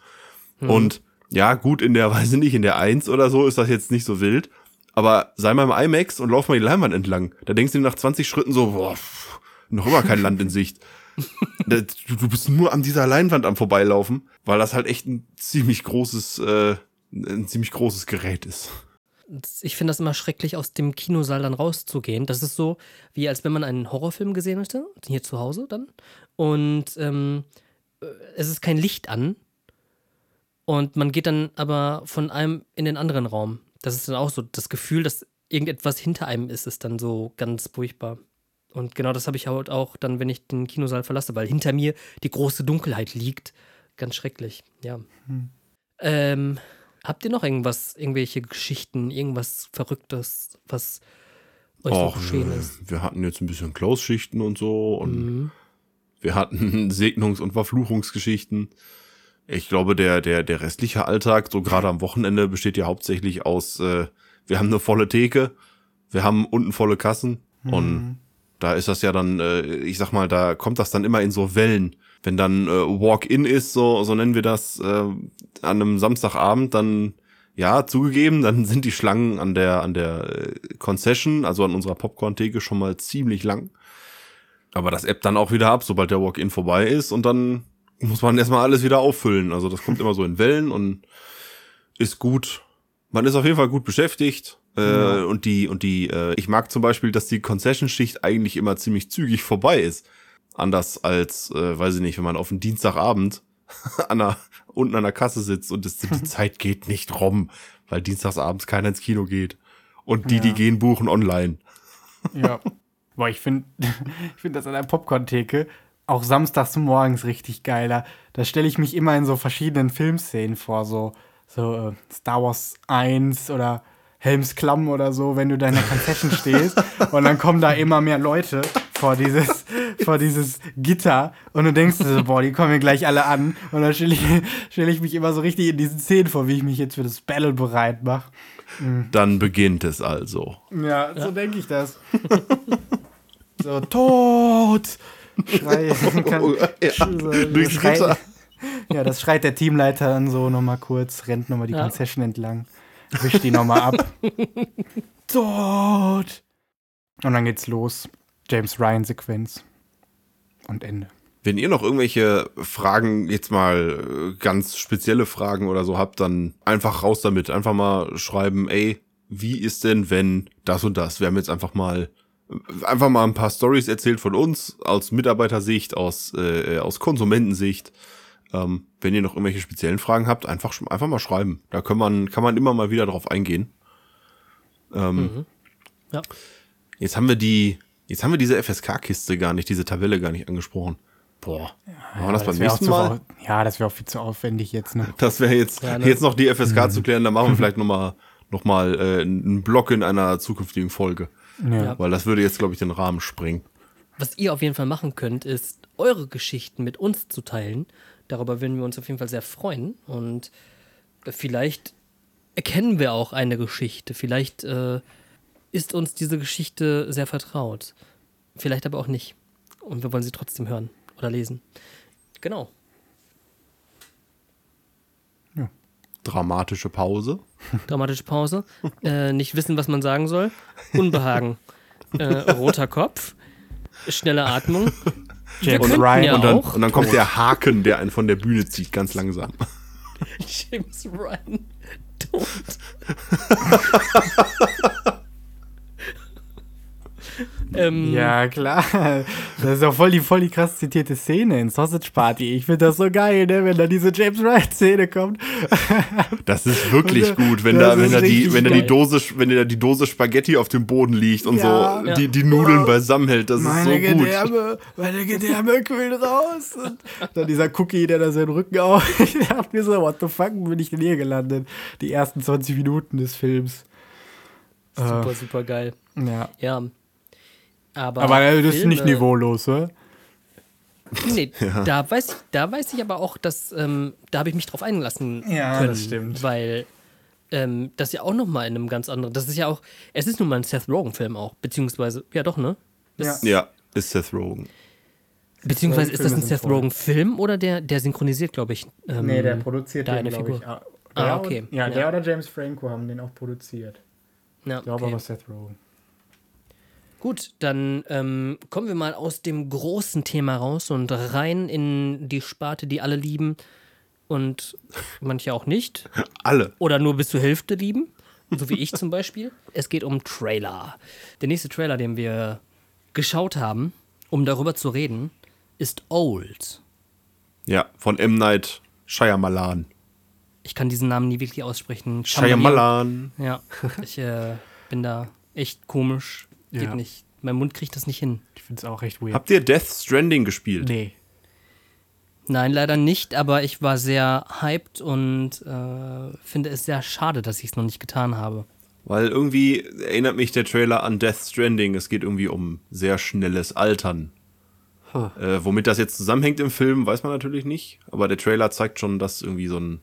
Und ja, gut, in der, weiß ich nicht, in der 1 oder so ist das jetzt nicht so wild. Aber sei mal im IMAX und lauf mal die Leinwand entlang. Da denkst du dir nach 20 Schritten so, boah, pff, noch immer kein Land in Sicht. Du, du bist nur an dieser Leinwand am Vorbeilaufen, weil das halt echt ein ziemlich großes, äh, ein ziemlich großes Gerät ist. Ich finde das immer schrecklich, aus dem Kinosaal dann rauszugehen. Das ist so, wie als wenn man einen Horrorfilm gesehen hätte, hier zu Hause dann. Und ähm, äh, es ist kein Licht an. Und man geht dann aber von einem in den anderen Raum. Das ist dann auch so das Gefühl, dass irgendetwas hinter einem ist, ist dann so ganz furchtbar. Und genau das habe ich halt auch dann, wenn ich den Kinosaal verlasse, weil hinter mir die große Dunkelheit liegt. Ganz schrecklich, ja. Ähm, habt ihr noch irgendwas, irgendwelche Geschichten, irgendwas Verrücktes, was euch so Och, geschehen ist? Wir hatten jetzt ein bisschen Close-Schichten und so und Mhm. wir hatten Segnungs- und Verfluchungsgeschichten. Ich glaube, der, der, der restliche Alltag, so gerade am Wochenende, besteht ja hauptsächlich aus, äh, wir haben eine volle Theke, wir haben unten volle Kassen und da ist das ja dann, äh, ich sag mal, da kommt das dann immer in so Wellen. Wenn dann äh, Walk-in ist, so, so nennen wir das, äh, an einem Samstagabend, dann ja, zugegeben, dann sind die Schlangen an der, an der äh, Concession, also an unserer Popcorn-Theke schon mal ziemlich lang. Aber das ebbt dann auch wieder ab, sobald der Walk-in vorbei ist und dann muss man erstmal alles wieder auffüllen. Also das kommt immer so in Wellen und ist gut. Man ist auf jeden Fall gut beschäftigt. Äh, und die, und die, äh, ich mag zum Beispiel, dass die Concession-Schicht eigentlich immer ziemlich zügig vorbei ist. Anders als, äh, weiß ich nicht, wenn man auf einen Dienstagabend an der, unten an der Kasse sitzt und es, die Zeit geht nicht rum, weil dienstagsabends keiner ins Kino geht. Und die, Ja. die gehen, buchen online. Ja. Boah, ich finde ich find das an der Popcorn-Theke auch samstags morgens richtig geiler. Da stelle ich mich immer in so verschiedenen Filmszenen vor, so, so äh, Star Wars 1 oder Helms Klamm oder so, wenn du da in der Concession stehst und dann kommen da immer mehr Leute vor dieses, vor dieses Gitter und du denkst dir so, boah, die kommen mir gleich alle an und dann stelle ich, stell ich mich immer so richtig in diesen Szenen vor, wie ich mich jetzt für das Battle bereit mache. Dann beginnt es also. Ja, so denke ich das. so, tot! Schrei. Kann, Oh, ja, so, durchs schrei-. Ja, das schreit der Teamleiter dann so nochmal kurz, rennt nochmal die Ja. Concession entlang, wischt die nochmal ab. tot! Und dann geht's los. James Ryan-Sequenz. Und Ende. Wenn ihr noch irgendwelche Fragen, jetzt mal äh, ganz spezielle Fragen oder so habt, dann einfach raus damit. Einfach mal schreiben, ey, wie ist denn, wenn das und das? Wir haben jetzt einfach mal einfach mal ein paar Stories erzählt von uns aus Mitarbeitersicht, aus äh, aus Konsumentensicht. Ähm, wenn ihr noch irgendwelche speziellen Fragen habt, einfach einfach mal schreiben. Da kann man kann man immer mal wieder drauf eingehen. Ähm, Ja. Jetzt haben wir die jetzt haben wir diese FSK-Kiste gar nicht, diese Tabelle gar nicht angesprochen. Boah. Machen wir das beim auch nächsten Mal? Ja, das wäre auch viel zu aufwendig jetzt, ne? Das wäre jetzt, Ja, ne? jetzt noch die FSK zu klären, dann machen wir vielleicht nochmal noch mal, äh, einen Block in einer zukünftigen Folge. Ja. Weil das würde jetzt, glaube ich, den Rahmen sprengen. Was ihr auf jeden Fall machen könnt, ist eure Geschichten mit uns zu teilen. Darüber würden wir uns auf jeden Fall sehr freuen. Und äh, vielleicht erkennen wir auch eine Geschichte. Vielleicht äh, ist uns diese Geschichte sehr vertraut. Vielleicht aber auch nicht. Und wir wollen sie trotzdem hören oder lesen. Genau. Dramatische Pause. Dramatische Pause. Äh, nicht wissen, was man sagen soll. Unbehagen. Äh, roter Kopf. Schnelle Atmung. Wir James könnten Ryan ja Und dann, und dann kommt der Haken, der einen von der Bühne zieht, ganz langsam. James Ryan tot. ähm, Ja, klar. Das ist auch voll die, voll die krass zitierte Szene in Sausage Party. Ich finde das so geil, ne, wenn da diese James Wright-Szene kommt. Das ist wirklich Und, äh, gut, wenn da, wenn da die, wenn da die. Dose, wenn da die Dose Spaghetti auf dem Boden liegt und Ja. so Ja. die, die Nudeln beisammen hält. Das ist Meine so gut. Gedärme, meine Gedärme kühlen raus. Und dann dieser Cookie, der da seinen Rücken auf. Ich dachte mir so, what the fuck, bin ich denn hier gelandet? Die ersten 20 Minuten des Films. super, super geil. Ja. Ja. Aber, Aber das ist Filme- nicht niveaulos, oder? Nee, da, weiß ich, da weiß ich aber auch, dass ähm, da habe ich mich drauf eingelassen Ja, können. das stimmt. Weil ähm, das ja auch nochmal in einem ganz anderen. Das ist ja auch. Es ist nun mal ein Seth Rogen-Film auch. Beziehungsweise, ja doch, ne? Das, Ja, ist Seth Rogen. Beziehungsweise ist das ein Seth. Rogen-Film oder der, der synchronisiert, glaube ich. Ähm, produziert da eine Figur. Ah, Ah, der okay. und- Ja, Ja. der oder James Franco haben den auch produziert. Ja, Ich glaube okay. aber Seth Rogen. Gut, dann ähm, kommen wir mal aus dem großen Thema raus und rein in die Sparte, die alle lieben und manche auch nicht. Alle. Oder nur bis zur Hälfte lieben. So wie ich zum Beispiel. Es geht um Trailer. Der nächste Trailer, den wir geschaut haben, um darüber zu reden, ist Old. Ja, von M. Night Shyamalan. Ich kann diesen Namen nie wirklich aussprechen. Shyamalan. Ja, ich äh, bin da echt komisch. Geht Ja. nicht. Mein Mund kriegt das nicht hin. Ich finde es auch recht weird. Habt ihr Death Stranding gespielt? nee. Nein, leider nicht, aber ich war sehr hyped und äh, finde es sehr schade, dass ich es noch nicht getan habe. Weil irgendwie erinnert mich der Trailer an Death Stranding. Es geht irgendwie um sehr schnelles Altern. Äh, womit das jetzt zusammenhängt im Film, weiß man natürlich nicht. Aber der Trailer zeigt schon, dass irgendwie so ein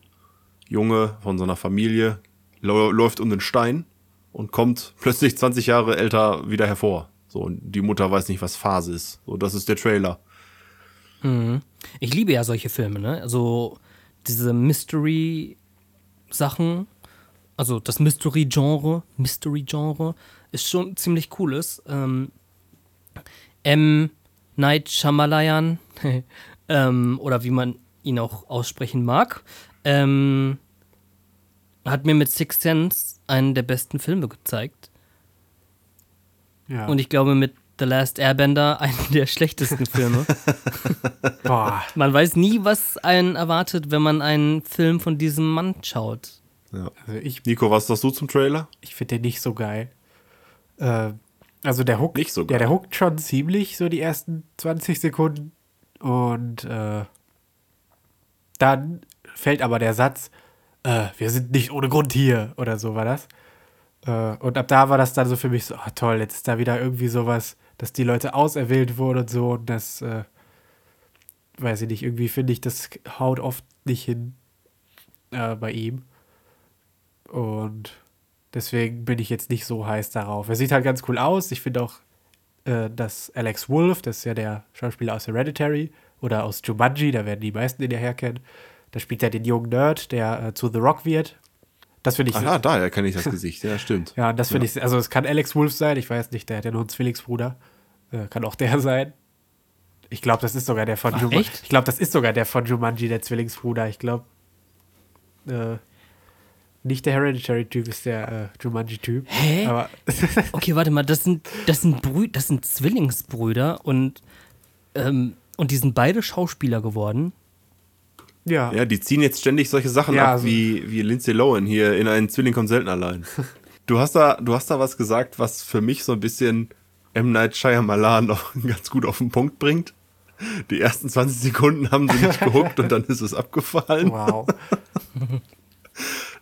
Junge von so einer Familie läuft um den Stein und kommt plötzlich 20 Jahre älter wieder hervor. So, und die Mutter weiß nicht, was Phase ist. So, das ist der Trailer. Ich liebe ja solche Filme, ne? Also diese Mystery-Sachen, also das Mystery-Genre, Mystery-Genre ist schon ziemlich cooles. Ähm, M. Night Shyamalan, ähm, oder wie man ihn auch aussprechen mag, ähm, hat mir mit Six Sense einen der besten Filme gezeigt. Ja. Und ich glaube mit The Last Airbender einen der schlechtesten Filme. Boah. Man weiß nie, was einen erwartet, wenn man einen Film von diesem Mann schaut. Ja. Also ich, Nico, was sagst du zum Trailer? ich finde den nicht so geil. Äh, also der Hook, Nicht so ja, geil. der hookt schon ziemlich, so die ersten 20 Sekunden. Und äh, dann fällt aber der Satz, äh, wir sind nicht ohne Grund hier oder so war das. Äh, und ab da war das dann so für mich so, ah, toll, jetzt ist da wieder irgendwie sowas, dass die Leute auserwählt wurden und so und das, äh, weiß ich nicht, irgendwie finde ich, das haut oft nicht hin äh, bei ihm. Und deswegen bin ich jetzt nicht so heiß darauf. Er sieht halt ganz cool aus. Ich finde auch, äh, dass Alex Wolf, das ist ja der Schauspieler aus Hereditary oder aus Jumanji, da werden die meisten ihn ja herkennen. Da spielt er den jungen Nerd, der äh, zu The Rock wird. Das finde ich. Ach ja, daher kenne ich das Gesicht. Ja, stimmt. Ja, das finde ich, also es kann Alex Wolf sein, ich weiß nicht, der hat ja nur einen Zwillingsbruder. Äh, kann auch der sein. Ich glaube, das ist sogar der von Jumanji. Ich glaube, das ist sogar der von Jumanji, der Zwillingsbruder. Ich glaube, äh, nicht der Hereditary-Typ ist der äh, Jumanji-Typ. Hä? Aber Okay, warte mal, das sind, das sind, Brü das sind Zwillingsbrüder und, ähm, und die sind beide Schauspieler geworden. Ja, Ja, die ziehen jetzt ständig solche Sachen Ja, ab, also- wie, wie Lindsay Lohan hier in einen Zwilling kommt selten allein. Du hast da, du hast da was gesagt, was für mich so ein bisschen M. Night Shyamalan noch ganz gut auf den Punkt bringt. Die ersten 20 Sekunden haben sie nicht gehuckt und dann ist es abgefallen. wow.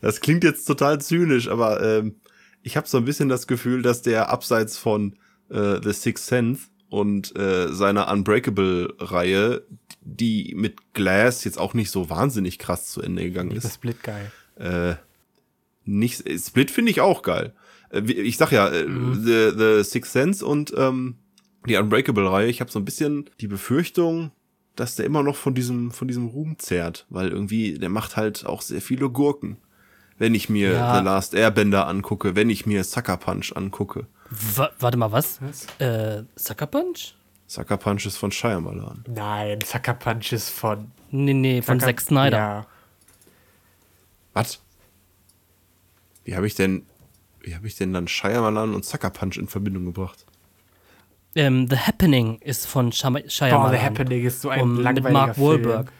Das klingt jetzt total zynisch, aber ähm, ich habe so ein bisschen das Gefühl, dass der abseits von äh, The Sixth Sense und äh, seiner Unbreakable-Reihe, die mit Glass jetzt auch nicht so wahnsinnig krass zu Ende gegangen ist, Split geil. äh, nicht, Split finde ich auch geil. Äh, Ich sag ja, äh, Mhm. The, The Sixth Sense und ähm, die Unbreakable-Reihe, ich habe so ein bisschen die Befürchtung, dass der immer noch von diesem, von diesem Ruhm zehrt, weil irgendwie, der macht halt auch sehr viele Gurken. Wenn ich mir Ja. The Last Airbender angucke, wenn ich mir Sucker Punch angucke. Wa warte mal, was? Was? Äh, Sucker Punch? Sucker Punch ist von Shyamalan. Nein, Sucker Punch ist von. Nee, nee, von Zack Snyder. Ja. Was? Wie habe ich denn, wie habe ich denn dann Shyamalan und Sucker Punch in Verbindung gebracht? Ähm, The Happening ist von Shama Boah, Shyamalan. The Happening ist so ein Und mit langweiliger Mark Film. Wahlberg.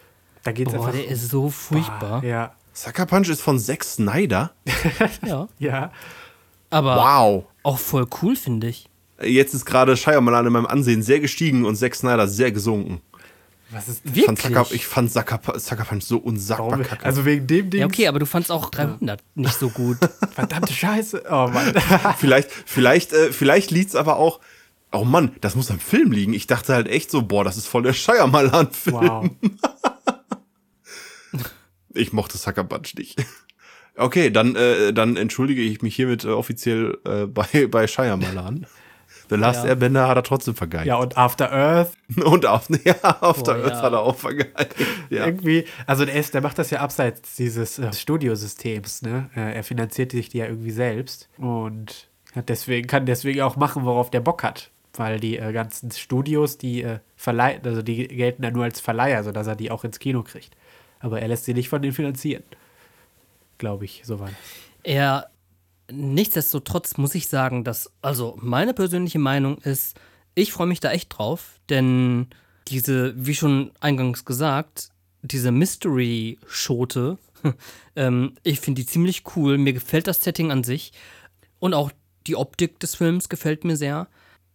Da geht's Boah, einfach. der ist so furchtbar. Ja, Sucker Punch ist von Zack Snyder? Ja. ja. Aber Wow. auch voll cool, finde ich. Jetzt ist gerade Shyamalan in meinem Ansehen sehr gestiegen und Zack Snyder sehr gesunken. Was ist Ich fand, Wirklich? Sucker, ich fand Sucker, Sucker Punch so unsagbar Warum? kacke. Also wegen dem Ding. Ja, okay, aber du fandst auch 300 nicht so gut. Verdammte Scheiße. Oh Mann. vielleicht vielleicht, äh, vielleicht liegt's aber auch. Oh Mann, das muss am Film liegen. Ich dachte halt echt so, boah, das ist voll der Shyamalan-Film. wow. Ich mochte Sucker Punch nicht. Okay, dann, äh, dann entschuldige ich mich hiermit äh, offiziell äh, bei, bei Shyamalan. The Last Ja. Airbender hat er trotzdem vergeigt. Ja, und After Earth Und auf, ja, auf der Boah, Earth ja. hat er auch vergeigt. Ja. irgendwie, also der, ist, der macht das ja abseits dieses äh, Studiosystems, ne? Äh, er finanziert sich die ja irgendwie selbst und hat deswegen, kann deswegen auch machen, worauf der Bock hat. Weil die äh, ganzen Studios, die äh, verleihen, also die gelten ja nur als Verleiher, sodass er die auch ins Kino kriegt. Aber er lässt sie nicht von denen finanzieren. Glaube ich, soweit. Er, nichtsdestotrotz muss ich sagen, dass, also meine persönliche Meinung ist, ich freue mich da echt drauf, denn diese, wie schon eingangs gesagt, diese Mystery-Schote, ähm, ich finde die ziemlich cool. Mir gefällt das Setting an sich und auch die Optik des Films gefällt mir sehr.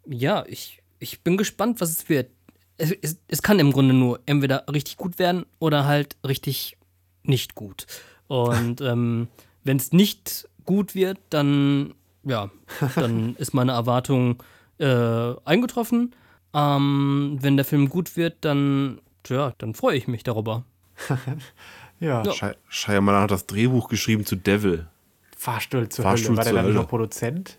Ja, ich, ich bin gespannt, was es wird. Es, es, es kann im Grunde nur entweder richtig gut werden oder halt richtig nicht gut. Und ähm, wenn es nicht gut wird, dann, ja, dann ist meine Erwartung äh, eingetroffen. Ähm, wenn der Film gut wird, dann, ja, dann freue ich mich darüber. Ja, Ja. Shy- Shyamalan hat das Drehbuch geschrieben zu Devil. Fahrstuhl zur Fahrstuhl Hölle. War der dann noch Produzent?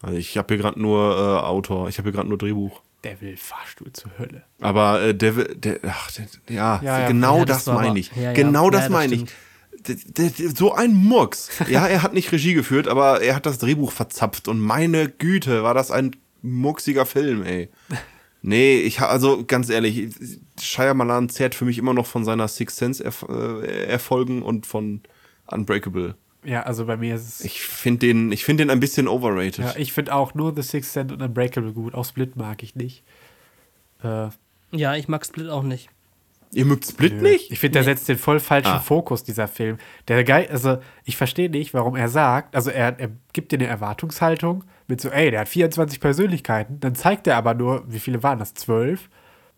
Also ich habe hier gerade nur äh, Autor, ich habe hier gerade nur Drehbuch. Der will Fahrstuhl zur Hölle. Aber äh, Devil, der, ach, der, ja, Ja, ja. genau Ja, das das, meine ich. ja, ja. Genau Ja, das das meine ich. So ein Murks. Ja, er hat nicht Regie geführt, aber er hat das Drehbuch verzapft und meine Güte, war das ein murksiger Film, ey. Nee, ich also ganz ehrlich, Shyamalan zehrt für mich immer noch von seiner Sixth Sense äh, Erfolgen und von Unbreakable. Ja, also bei mir ist es. Ich finde den, ich finde den ein bisschen overrated. ja, ich finde auch nur The Sixth Sense und Unbreakable gut. Auch Split mag ich nicht. Äh, Ja, ich mag Split auch nicht. Ihr mögt Split nicht? Ich finde, der setzt den voll falschen Ah. Fokus, dieser Film. Der Geil, also ich verstehe nicht, warum er sagt, also er, er gibt dir eine Erwartungshaltung mit so, ey, der hat 24 Persönlichkeiten, dann zeigt er aber nur, wie viele waren das? Zwölf?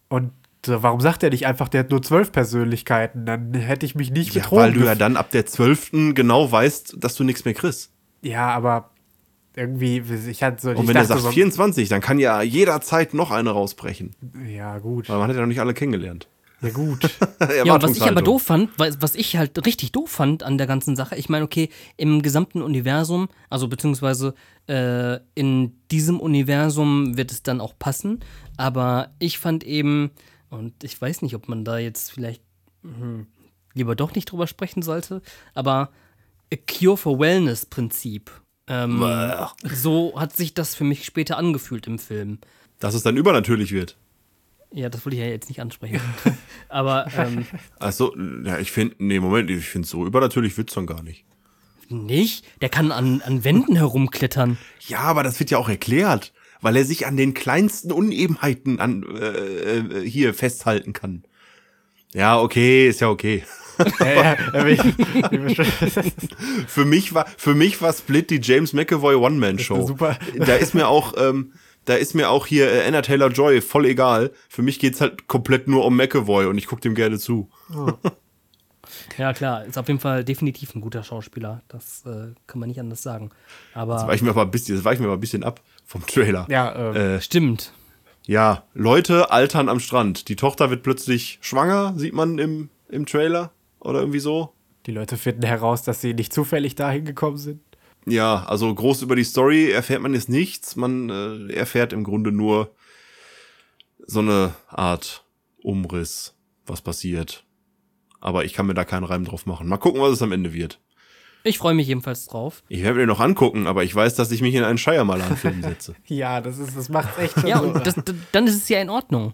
Und so, warum sagt er nicht einfach, der hat nur zwölf Persönlichkeiten? Dann hätte ich mich nicht Ja, betrogen. weil du ja dann ab der 12. genau weißt, dass du nichts mehr kriegst. ja, aber irgendwie, ich hatte so, Und ich wenn er sagt so, 24, dann kann ja jederzeit noch eine rausbrechen. ja gut, Weil man hat ja noch nicht alle kennengelernt. Ja gut. Ja, was ich aber doof fand, was, was ich halt richtig doof fand an der ganzen Sache, ich meine, okay, im gesamten Universum, also beziehungsweise äh, in diesem Universum wird es dann auch passen, aber ich fand eben, und ich weiß nicht, ob man da jetzt vielleicht hm, lieber doch nicht drüber sprechen sollte, aber a Cure for Wellness Prinzip. Ähm, so hat sich das für mich später angefühlt im Film. Dass es dann übernatürlich wird. Ja, das wollte ich ja jetzt nicht ansprechen. aber ähm, Also, ja, ich finde, nee, Moment, ich finde so übernatürlich wird's dann gar nicht. Nicht? Der kann an, an Wänden herumklettern. Ja, aber das wird ja auch erklärt, weil er sich an den kleinsten Unebenheiten an, äh, äh, hier festhalten kann. Ja, okay, ist ja okay. ja, ja, Für mich war, für mich war Split die James McAvoy One-Man-Show. Super. Da ist mir auch, ähm, da ist mir auch hier äh, Anna Taylor Joy voll egal. Für mich geht's halt komplett nur um McAvoy und ich guck dem gerne zu. Ja, klar, ist auf jeden Fall definitiv ein guter Schauspieler. Das äh, kann man nicht anders sagen. Aber Das weichen wir aber ein bisschen, das weichen wir aber ein bisschen ab vom Trailer. ja, äh, Äh, stimmt. ja, Leute altern am Strand. Die Tochter wird plötzlich schwanger, sieht man im, im Trailer oder irgendwie so. die Leute finden heraus, dass sie nicht zufällig dahin gekommen sind. Ja, also groß über die Story erfährt man jetzt nichts. Man äh, erfährt im Grunde nur so eine Art Umriss, was passiert. Aber ich kann mir da keinen Reim drauf machen. Mal gucken, was es am Ende wird. Ich freue mich jedenfalls drauf. Ich werde mir den noch angucken, aber ich weiß, dass ich mich in einen Shyamalan-Film setze. Ja, das ist, das macht echt schon Ja, und das, d- dann ist es ja in Ordnung.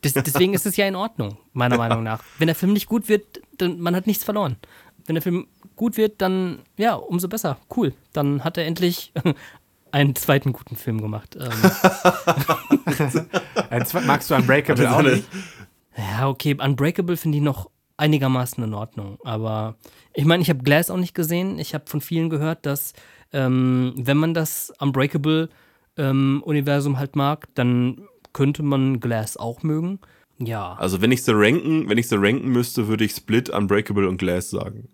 Das, deswegen ist es ja in Ordnung, meiner Meinung nach. Wenn der Film nicht gut wird, dann man hat nichts verloren. Wenn der Film gut wird, dann ja, umso besser. Cool. Dann hat er endlich einen zweiten guten Film gemacht. Ähm, Magst du Unbreakable auch nicht? Ja, okay, Unbreakable finde ich noch einigermaßen in Ordnung. Aber ich meine, ich habe Glass auch nicht gesehen. Ich habe von vielen gehört, dass ähm, wenn man das Unbreakable-Universum halt mag, dann könnte man Glass auch mögen. Ja. Also wenn ich sie ranken, wenn ich sie ranken müsste, würde ich Split, Unbreakable und Glass sagen.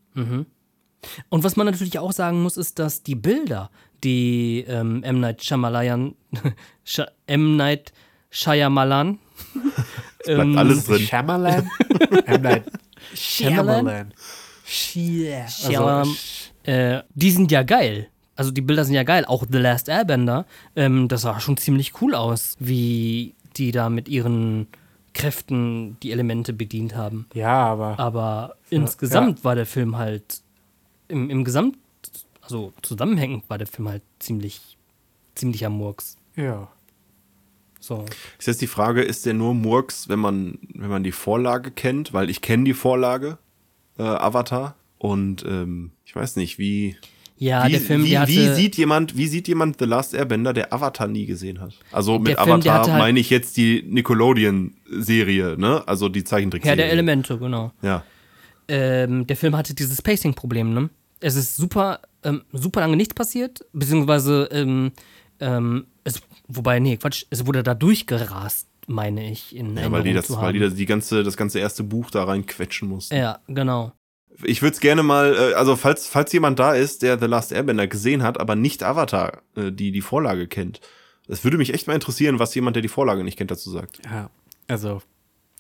Und was man natürlich auch sagen muss, ist, dass die Bilder, die ähm, M. Night Shyamalan, Sh M. Night Shyamalan, Bleibt ähm, alles drin. Shyamalan? M. Night Shyamalan? Shyamalan. Also, äh, die sind ja geil. Also die Bilder sind ja geil. Auch The Last Airbender, ähm, das sah schon ziemlich cool aus, wie die da mit ihren Kräften die Elemente bedient haben. Ja, aber Aber insgesamt war der Film halt im, im Gesamt, also zusammenhängend war der Film halt ziemlich, ziemlich am Murks. ja. So. Ist jetzt die Frage, ist der nur Murks, wenn man, wenn man die Vorlage kennt? Weil ich kenne die Vorlage, äh, Avatar. Und ähm, ich weiß nicht, wie, Ja, wie, der Film, wie, der hatte, wie sieht jemand, wie sieht jemand The Last Airbender, der Avatar nie gesehen hat? Also mit Film, Avatar halt- meine ich jetzt die Nickelodeon-Serie, ne? Also die Herr Zeichentrickserie. der Elemente, genau. Ja. Ähm, der Film hatte dieses Pacing-Problem, ne? Es ist super, ähm, super lange nichts passiert, beziehungsweise, ähm, ähm, es, wobei, nee, Quatsch, es wurde da durchgerast, meine ich, in ja weil die, das, zu weil die das, die ganze, das ganze erste Buch da rein quetschen mussten. Ja, genau. Ich würde es gerne mal, äh, also falls, falls jemand da ist, der The Last Airbender gesehen hat, aber nicht Avatar, äh, die die Vorlage kennt. Es würde mich echt mal interessieren, was jemand, der die Vorlage nicht kennt, dazu sagt. ja. Also,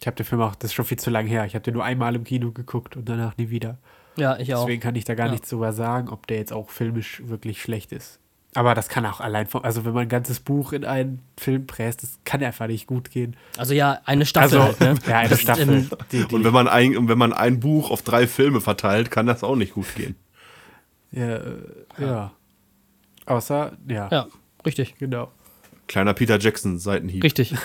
ich habe den Film auch, das ist schon viel zu lang her. Ich habe den nur einmal im Kino geguckt und danach nie wieder. Ja, ich auch. Deswegen kann ich da gar Ja. nichts drüber sagen, ob der jetzt auch filmisch wirklich schlecht ist. Aber das kann auch allein vom, also wenn man ein ganzes Buch in einen Film presst, das kann einfach nicht gut gehen. Also ja, eine Staffel Also, halt, ne? ja, eine Das, Staffel. ähm, die, die, Und wenn man ein, und wenn man ein Buch auf drei Filme verteilt, kann das auch nicht gut gehen. ja, äh, ja. Außer, ja, ja, richtig, genau. Kleiner Peter Jackson Seitenhieb. richtig.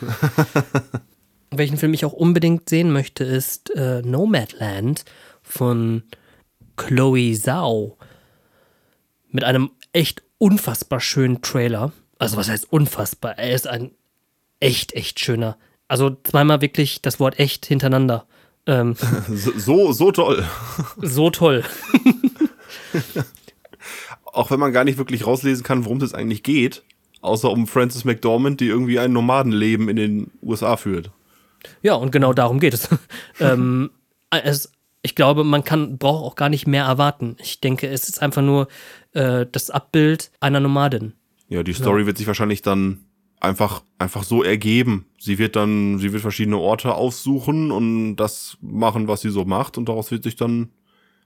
Welchen Film ich auch unbedingt sehen möchte, ist äh, Nomadland von Chloe Zhao. Mit einem echt unfassbar schönen Trailer. Also was heißt unfassbar? Er ist ein echt, echt schöner, Also zweimal wirklich das Wort echt hintereinander. Ähm, So, so toll. so toll. Auch wenn man gar nicht wirklich rauslesen kann, worum es eigentlich geht. Außer um Frances McDormand, die irgendwie ein Nomadenleben in den USA führt. Ja, und genau darum geht es. ähm, es ich glaube, man kann, braucht auch gar nicht mehr erwarten. Ich denke, es ist einfach nur äh, das Abbild einer Nomadin. Ja, die Story wird sich wahrscheinlich dann einfach, einfach so ergeben. Sie wird dann, sie wird verschiedene Orte aufsuchen und das machen, was sie so macht und daraus wird sich dann,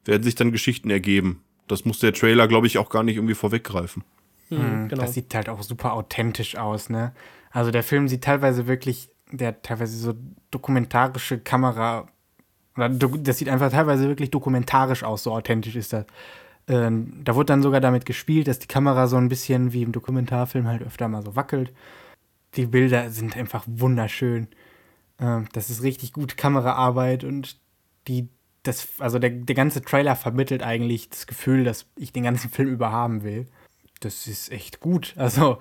werden sich dann Geschichten ergeben. Das muss der Trailer, glaube ich, auch gar nicht irgendwie vorweggreifen. Hm, genau. Das sieht halt auch super authentisch aus, ne? Also der Film sieht teilweise wirklich, der teilweise so dokumentarische Kamera, oder das sieht einfach teilweise wirklich dokumentarisch aus, so authentisch ist das. Ähm, da wurde dann sogar damit gespielt, dass die Kamera so ein bisschen wie im Dokumentarfilm halt öfter mal so wackelt. Die Bilder sind einfach wunderschön. Ähm, das ist richtig gute Kameraarbeit und die, das, also der, der ganze Trailer vermittelt eigentlich das Gefühl, dass ich den ganzen Film über haben will. Das ist echt gut. Also,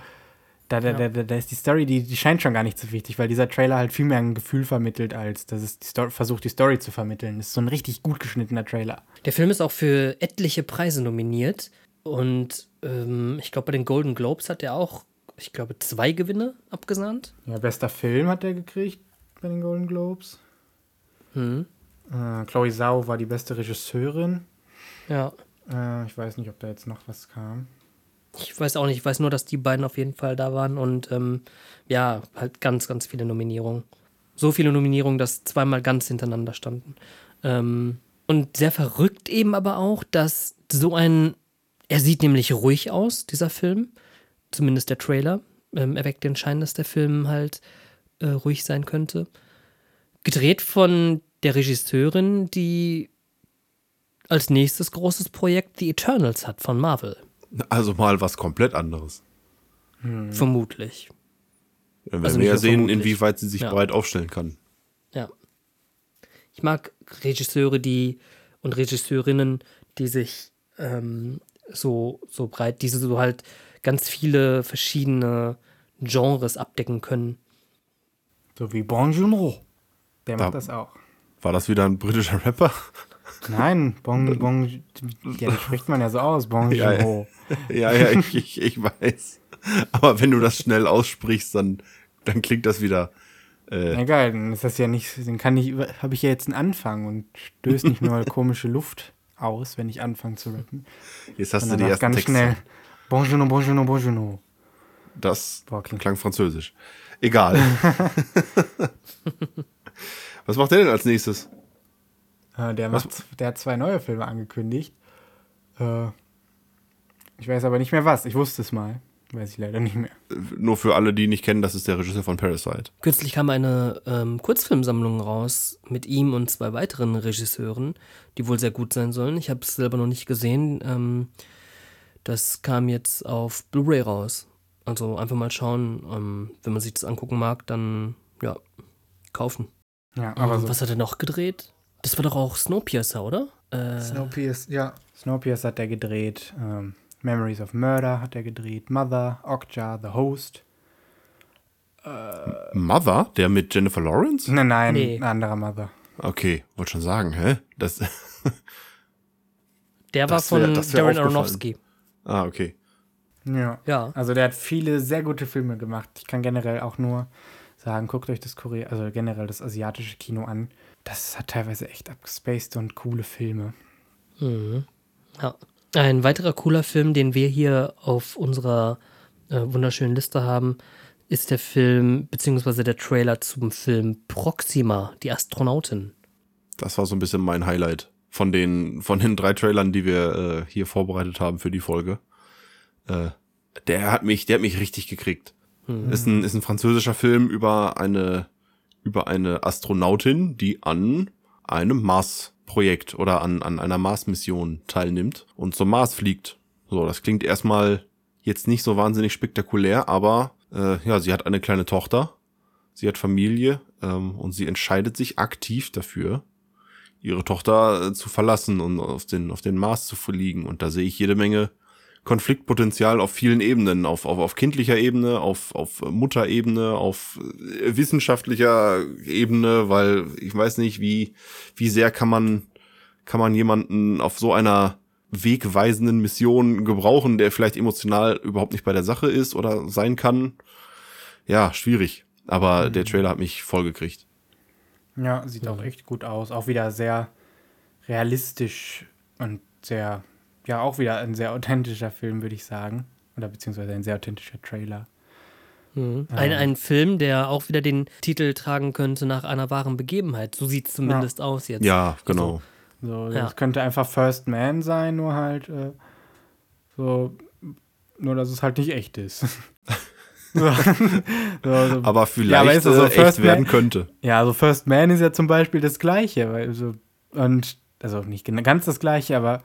da, da, da, da ist die Story, die, die scheint schon gar nicht so wichtig, weil dieser Trailer halt viel mehr ein Gefühl vermittelt, als dass es die Story, versucht, die Story zu vermitteln. Das ist so ein richtig gut geschnittener Trailer. Der Film ist auch für etliche Preise nominiert. Und ähm, ich glaube, bei den Golden Globes hat er auch, ich glaube, zwei Gewinne abgesandt. Ja, bester Film hat er gekriegt bei den Golden Globes. Hm. Äh, Chloe Zhao war die beste Regisseurin. Ja. Äh, ich weiß nicht, ob da jetzt noch was kam. Ich weiß auch nicht, ich weiß nur, dass die beiden auf jeden Fall da waren und ähm, ja, halt ganz, ganz viele Nominierungen. So viele Nominierungen, dass zweimal ganz hintereinander standen. Ähm, und sehr verrückt eben aber auch, dass so ein, er sieht nämlich ruhig aus, dieser Film, zumindest der Trailer, ähm, erweckt den Schein, dass der Film halt äh, ruhig sein könnte. Gedreht von der Regisseurin, die als nächstes großes Projekt The Eternals hat von Marvel. Also mal was komplett anderes. Vermutlich. Dann werden Also wir ja sehen, vermutlich. inwieweit sie sich Ja. breit aufstellen kann. Ja. Ich mag Regisseure, die und Regisseurinnen, die sich ähm, so, so breit, diese so halt ganz viele verschiedene Genres abdecken können. So wie Bon Joon-ho. Der Da- macht das auch. War das wieder ein britischer Rapper? Nein, Bon, bon, ja, das spricht man ja so aus, Bon Ja, ja. Ja, ja, ich, ich, ich weiß. Aber wenn du das schnell aussprichst, dann, dann klingt das wieder. Äh, Egal, dann ist das ja nicht, dann kann ich, habe ich ja jetzt einen Anfang und stößt nicht nur komische Luft aus, wenn ich anfange zu rappen. jetzt hast du die ersten ganz Texte. schnell. Bon Jour, bon Jour, bon Jour. Das Boah, klingt- klang französisch. Egal. Was macht der denn als nächstes? Äh, der, macht, der hat zwei neue Filme angekündigt. Äh, ich weiß aber nicht mehr was. Ich wusste es mal. Weiß ich leider nicht mehr. Nur für alle, die nicht kennen, das ist der Regisseur von Parasite. Kürzlich kam eine ähm, Kurzfilmsammlung raus mit ihm und zwei weiteren Regisseuren, die wohl sehr gut sein sollen. Ich habe es selber noch nicht gesehen. Ähm, das kam jetzt auf Blu-ray raus. Also einfach mal schauen. Ähm, wenn man sich das angucken mag, dann ja, kaufen. Ja, aber Ähm, so. Was hat er noch gedreht? Das war doch auch Snowpiercer, oder? Äh, Snowpiercer, ja. Snowpiercer hat er gedreht. Ähm, Memories of Murder hat er gedreht. Mother, Okja, The Host. Mother? Der mit Jennifer Lawrence? Nein, nein, Nee. ein anderer Mother. Okay, wollte schon sagen, hä? Das. der war das wär- von Darren. Aronofsky. ah, okay. Ja. Ja. Also der hat viele sehr gute Filme gemacht. Ich kann generell auch nur sagen, guckt euch das Korea, also generell das asiatische Kino an. Das hat teilweise echt abgespaced und coole Filme. Ja. Ein weiterer cooler Film, den wir hier auf unserer äh, wunderschönen Liste haben, ist der Film, beziehungsweise der Trailer zum Film Proxima, die Astronautin. Das war so ein bisschen mein Highlight von den, von den drei Trailern, die wir äh, hier vorbereitet haben für die Folge. Äh, der hat mich, der hat mich richtig gekriegt. Ist ein, ist ein französischer Film über eine, über eine Astronautin, die an einem Mars-Projekt oder an, an einer Mars-Mission teilnimmt und zum Mars fliegt. So, das klingt erstmal jetzt nicht so wahnsinnig spektakulär, aber äh, ja, sie hat eine kleine Tochter, sie hat Familie ähm, und sie entscheidet sich aktiv dafür, ihre Tochter äh, zu verlassen und auf den, auf den Mars zu fliegen. Und da sehe ich jede Menge Konfliktpotenzial auf vielen Ebenen, auf, auf, auf kindlicher Ebene, auf, auf Mutterebene, auf äh, wissenschaftlicher Ebene, weil ich weiß nicht, wie, wie sehr kann man, kann man jemanden auf so einer wegweisenden Mission gebrauchen, der vielleicht emotional überhaupt nicht bei der Sache ist oder sein kann. Ja, schwierig. Aber der Trailer hat mich vollgekriegt. Ja, sieht auch echt gut aus. Auch wieder sehr realistisch und sehr, ja, auch wieder ein sehr authentischer Film, würde ich sagen. Oder beziehungsweise ein sehr authentischer Trailer. Mhm. Ein, ein Film, der auch wieder den Titel tragen könnte nach einer wahren Begebenheit. So sieht es zumindest aus jetzt. Ja, genau. So, Ja. das könnte einfach First Man sein, nur halt äh, so, nur dass es halt nicht echt ist. so, so, so. Aber Ja, vielleicht aber ist so äh, echt First werden Man- könnte. Ja, also First Man ist ja zum Beispiel das Gleiche. Weil so, und, also nicht ganz das Gleiche, aber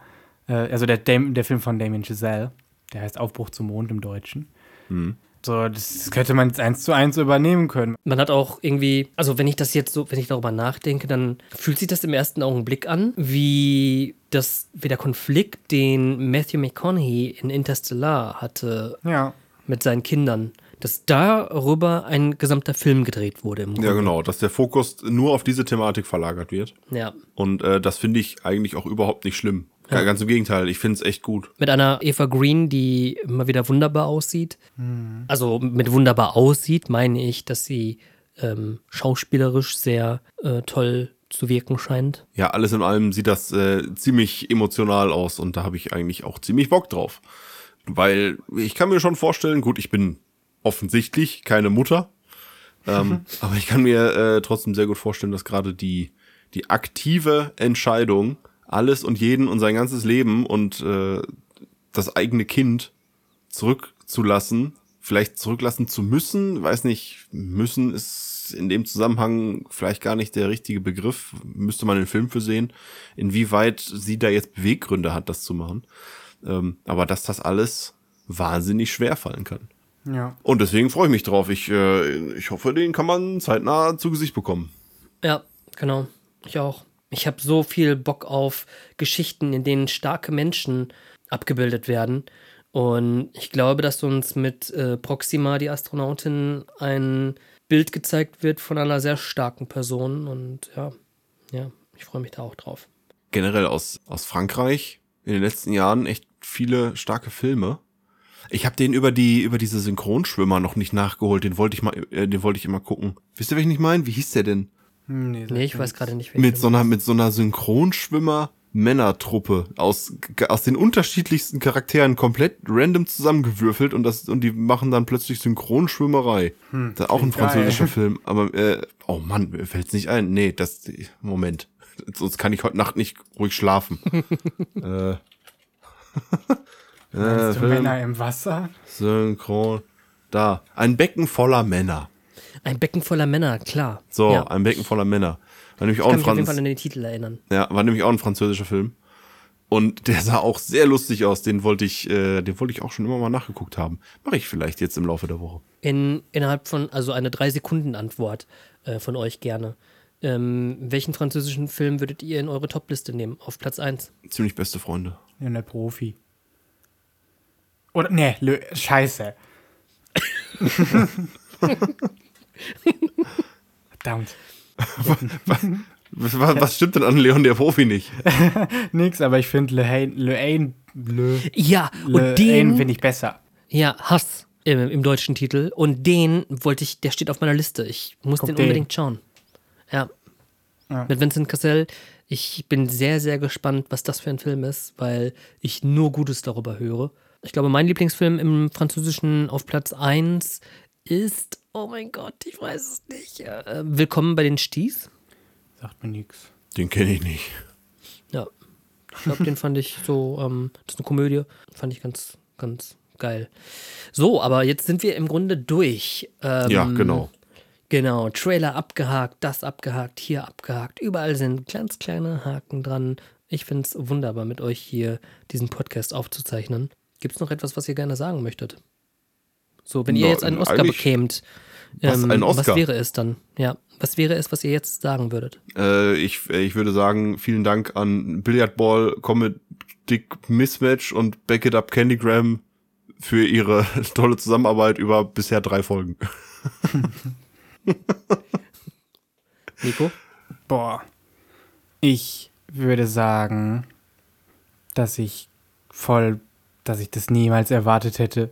äh, also der, Dam der Film von Damien Chazelle, der heißt Aufbruch zum Mond im Deutschen. Mhm. So, das, könnte man jetzt eins zu eins übernehmen können. Man hat auch irgendwie, also wenn ich das jetzt so, wenn ich darüber nachdenke, dann fühlt sich das im ersten Augenblick an, wie das, wie der Konflikt, den Matthew McConaughey in Interstellar hatte Ja. mit seinen Kindern, dass darüber ein gesamter Film gedreht wurde. Im Ja, genau, dass der Fokus nur auf diese Thematik verlagert wird. Ja. Und äh, das finde ich eigentlich auch überhaupt nicht schlimm. Ja. Ganz im Gegenteil, ich finde es echt gut. Mit einer Eva Green, die immer wieder wunderbar aussieht. Also mit wunderbar aussieht, meine ich, dass sie ähm, schauspielerisch sehr äh, toll zu wirken scheint. Ja, alles in allem sieht das äh, ziemlich emotional aus und da habe ich eigentlich auch ziemlich Bock drauf. Weil ich kann mir schon vorstellen, gut, ich bin offensichtlich keine Mutter, ähm, aber ich kann mir äh, trotzdem sehr gut vorstellen, dass gerade die, die aktive Entscheidung, alles und jeden und sein ganzes Leben und äh, das eigene Kind zurückzulassen, vielleicht zurücklassen zu müssen, weiß nicht, müssen ist in dem Zusammenhang vielleicht gar nicht der richtige Begriff, müsste man den Film für sehen, inwieweit sie da jetzt Beweggründe hat, das zu machen. Ähm, aber dass das alles wahnsinnig schwer fallen kann. Ja. Und deswegen freue ich mich drauf. Ich, äh, ich hoffe, den kann man zeitnah zu Gesicht bekommen. Ja, genau. Ich auch. Ich habe so viel Bock auf Geschichten, in denen starke Menschen abgebildet werden. Und ich glaube, dass uns mit äh, Proxima, die Astronautin, ein Bild gezeigt wird von einer sehr starken Person. Und ja, ja, ich freue mich da auch drauf. Generell aus, aus Frankreich in den letzten Jahren echt viele starke Filme. Ich habe den über die über diese Synchronschwimmer noch nicht nachgeholt. Den wollte ich äh, den wollte ich immer gucken. Wisst ihr, welchen ich meine? Wie hieß der denn? Hm, Nee, Nee, ich weiß gerade nicht, Mit so einer mit so einer Synchronschwimmer Männertruppe aus aus den unterschiedlichsten Charakteren komplett random zusammengewürfelt und das und die machen dann plötzlich Synchronschwimmerei. das ist auch ein klingt geil. französischer Film, aber äh, oh Mann, mir fällt's nicht ein. Nee, das Moment. Sonst kann ich heute Nacht nicht ruhig schlafen. äh, äh, Film, Männer im Wasser? Synchron. Da, ein Becken voller Männer. Ein Becken voller Männer, klar. So, ja. ein Becken voller Männer. War nämlich auch kann ein mich auf jeden Fall an den Titel erinnern. Ja, war nämlich auch ein französischer Film. Und der sah auch sehr lustig aus. Den wollte ich, äh, den wollte ich auch schon immer mal nachgeguckt haben. Mache ich vielleicht jetzt im Laufe der Woche. In, innerhalb von, also eine Drei-Sekunden-Antwort äh, von euch gerne. Ähm, welchen französischen Film würdet ihr in eure Topliste nehmen? Auf Platz 1? Ziemlich beste Freunde. Ja, der Profi. Oder, Lö scheiße. Verdammt. Was, was, was stimmt denn an Leon der Profi nicht? Nix, aber ich finde Le Hain, Le Ja, Le und den, finde ich besser. ja, Hass im, im deutschen Titel. Und den wollte ich, der steht auf meiner Liste. Ich muss Guck den den. unbedingt schauen. Ja. Ja. Mit Vincent Cassel. Ich bin sehr, sehr gespannt, was das für ein Film ist, weil ich nur Gutes darüber höre. Ich glaube, mein Lieblingsfilm im Französischen auf Platz 1 ist, oh mein Gott, ich weiß es nicht. Äh, Willkommen bei den Sties. Sagt mir nix. Den kenne ich nicht. Ja. Ich glaube, den fand ich so, ähm, das ist eine Komödie, fand ich ganz, ganz geil. So, aber jetzt sind wir im Grunde durch. Ähm, Ja, genau. Genau, Trailer abgehakt, das abgehakt, hier abgehakt. Überall sind ganz kleine Haken dran. Ich finde es wunderbar, mit euch hier diesen Podcast aufzuzeichnen. Gibt es noch etwas, was ihr gerne sagen möchtet? So, wenn ihr Na, jetzt einen Oscar bekämt, Was, ähm, ein Oscar? was wäre es dann? Ja, was wäre es, was ihr jetzt sagen würdet? Äh, ich, ich würde sagen, vielen Dank an Billiardball, Comedy, Dick Mismatch und Back It Up Candygram für ihre tolle Zusammenarbeit über bisher drei Folgen. Nico? Boah. Ich würde sagen, dass ich voll, dass ich das niemals erwartet hätte,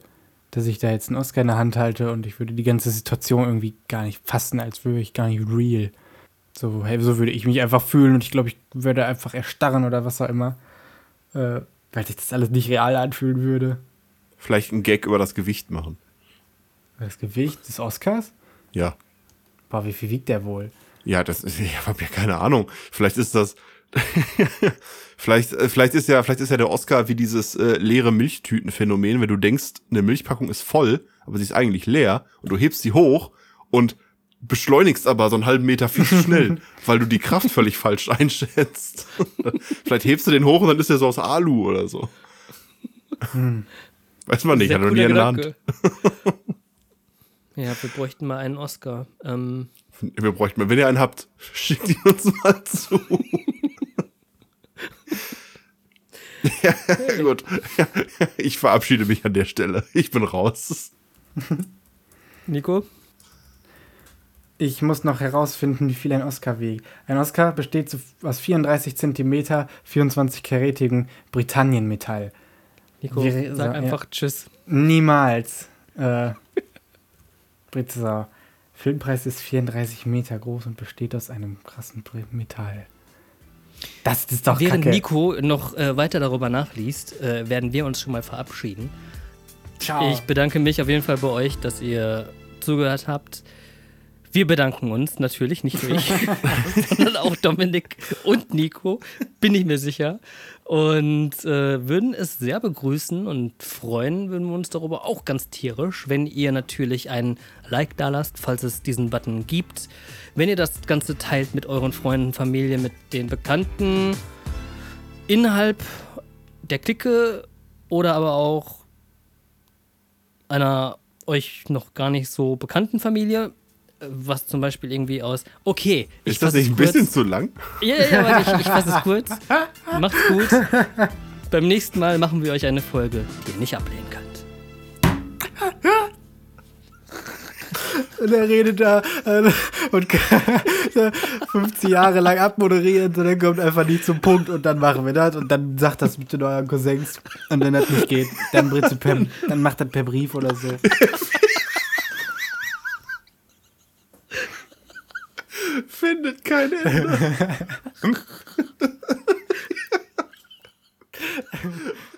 dass ich da jetzt einen Oscar in der Hand halte und ich würde die ganze Situation irgendwie gar nicht fassen, als wäre ich gar nicht real. So, hey, so würde ich mich einfach fühlen und ich glaube, ich würde einfach erstarren oder was auch immer, äh, weil sich das alles nicht real anfühlen würde. Vielleicht einen Gag über das Gewicht machen. Das Gewicht des Oscars? Ja. Boah, wie viel wiegt der wohl? Ja, das ist, ich habe ja keine Ahnung. Vielleicht ist das, vielleicht, äh, vielleicht ist ja, vielleicht ist ja der Oscar wie dieses äh, leere Milchtütenphänomen, wenn du denkst, eine Milchpackung ist voll, aber sie ist eigentlich leer und du hebst sie hoch und beschleunigst aber so einen halben Meter viel zu schnell, weil du die Kraft völlig falsch einschätzt. vielleicht hebst du den hoch und dann ist der so aus Alu oder so. Hm. Weiß man nicht, hat er noch nie in der Hand. Ja, wir bräuchten mal einen Oscar. Ähm, Wir bräuchten mal, wenn ihr einen habt, schickt ihn uns mal zu. ja, gut. Ich verabschiede mich an der Stelle. Ich bin raus. Nico? Ich muss noch herausfinden, wie viel ein Oscar wiegt. Ein Oscar besteht aus 34 Zentimeter, 24 karätigem Britannienmetall. Nico, Wir- sag ja. einfach Tschüss. Niemals. Äh, Britzer. Filmpreis ist 34 Meter groß und besteht aus einem krassen Metall. Das ist doch Während kacke. Nico noch äh, weiter darüber nachliest, äh, werden wir uns schon mal verabschieden. Ciao. Ich bedanke mich auf jeden Fall bei euch, dass ihr zugehört habt. Wir bedanken uns natürlich, nicht nur ich, sondern auch Dominik und Nico, bin ich mir sicher. Und äh, würden es sehr begrüßen und freuen, würden wir uns darüber auch ganz tierisch, wenn ihr natürlich ein Like da lasst, falls es diesen Button gibt. Wenn ihr das Ganze teilt mit euren Freunden, Familie, mit den Bekannten, innerhalb der Clique oder aber auch einer euch noch gar nicht so bekannten Familie, was zum Beispiel irgendwie aus, okay, ich Ist das nicht ein kurz. bisschen zu lang? Ja, ja, ja, warte, ich, ich fasse es kurz. Macht's gut. Beim nächsten Mal machen wir euch eine Folge, die ihr nicht ablehnen könnt. Und er redet da äh, und 50 Jahre lang abmoderiert und dann kommt einfach nicht zum Punkt und dann machen wir das und dann sagt das mit den euren Cousins und wenn das nicht geht, dann per, dann macht das per Brief oder so. Findet kein Ende.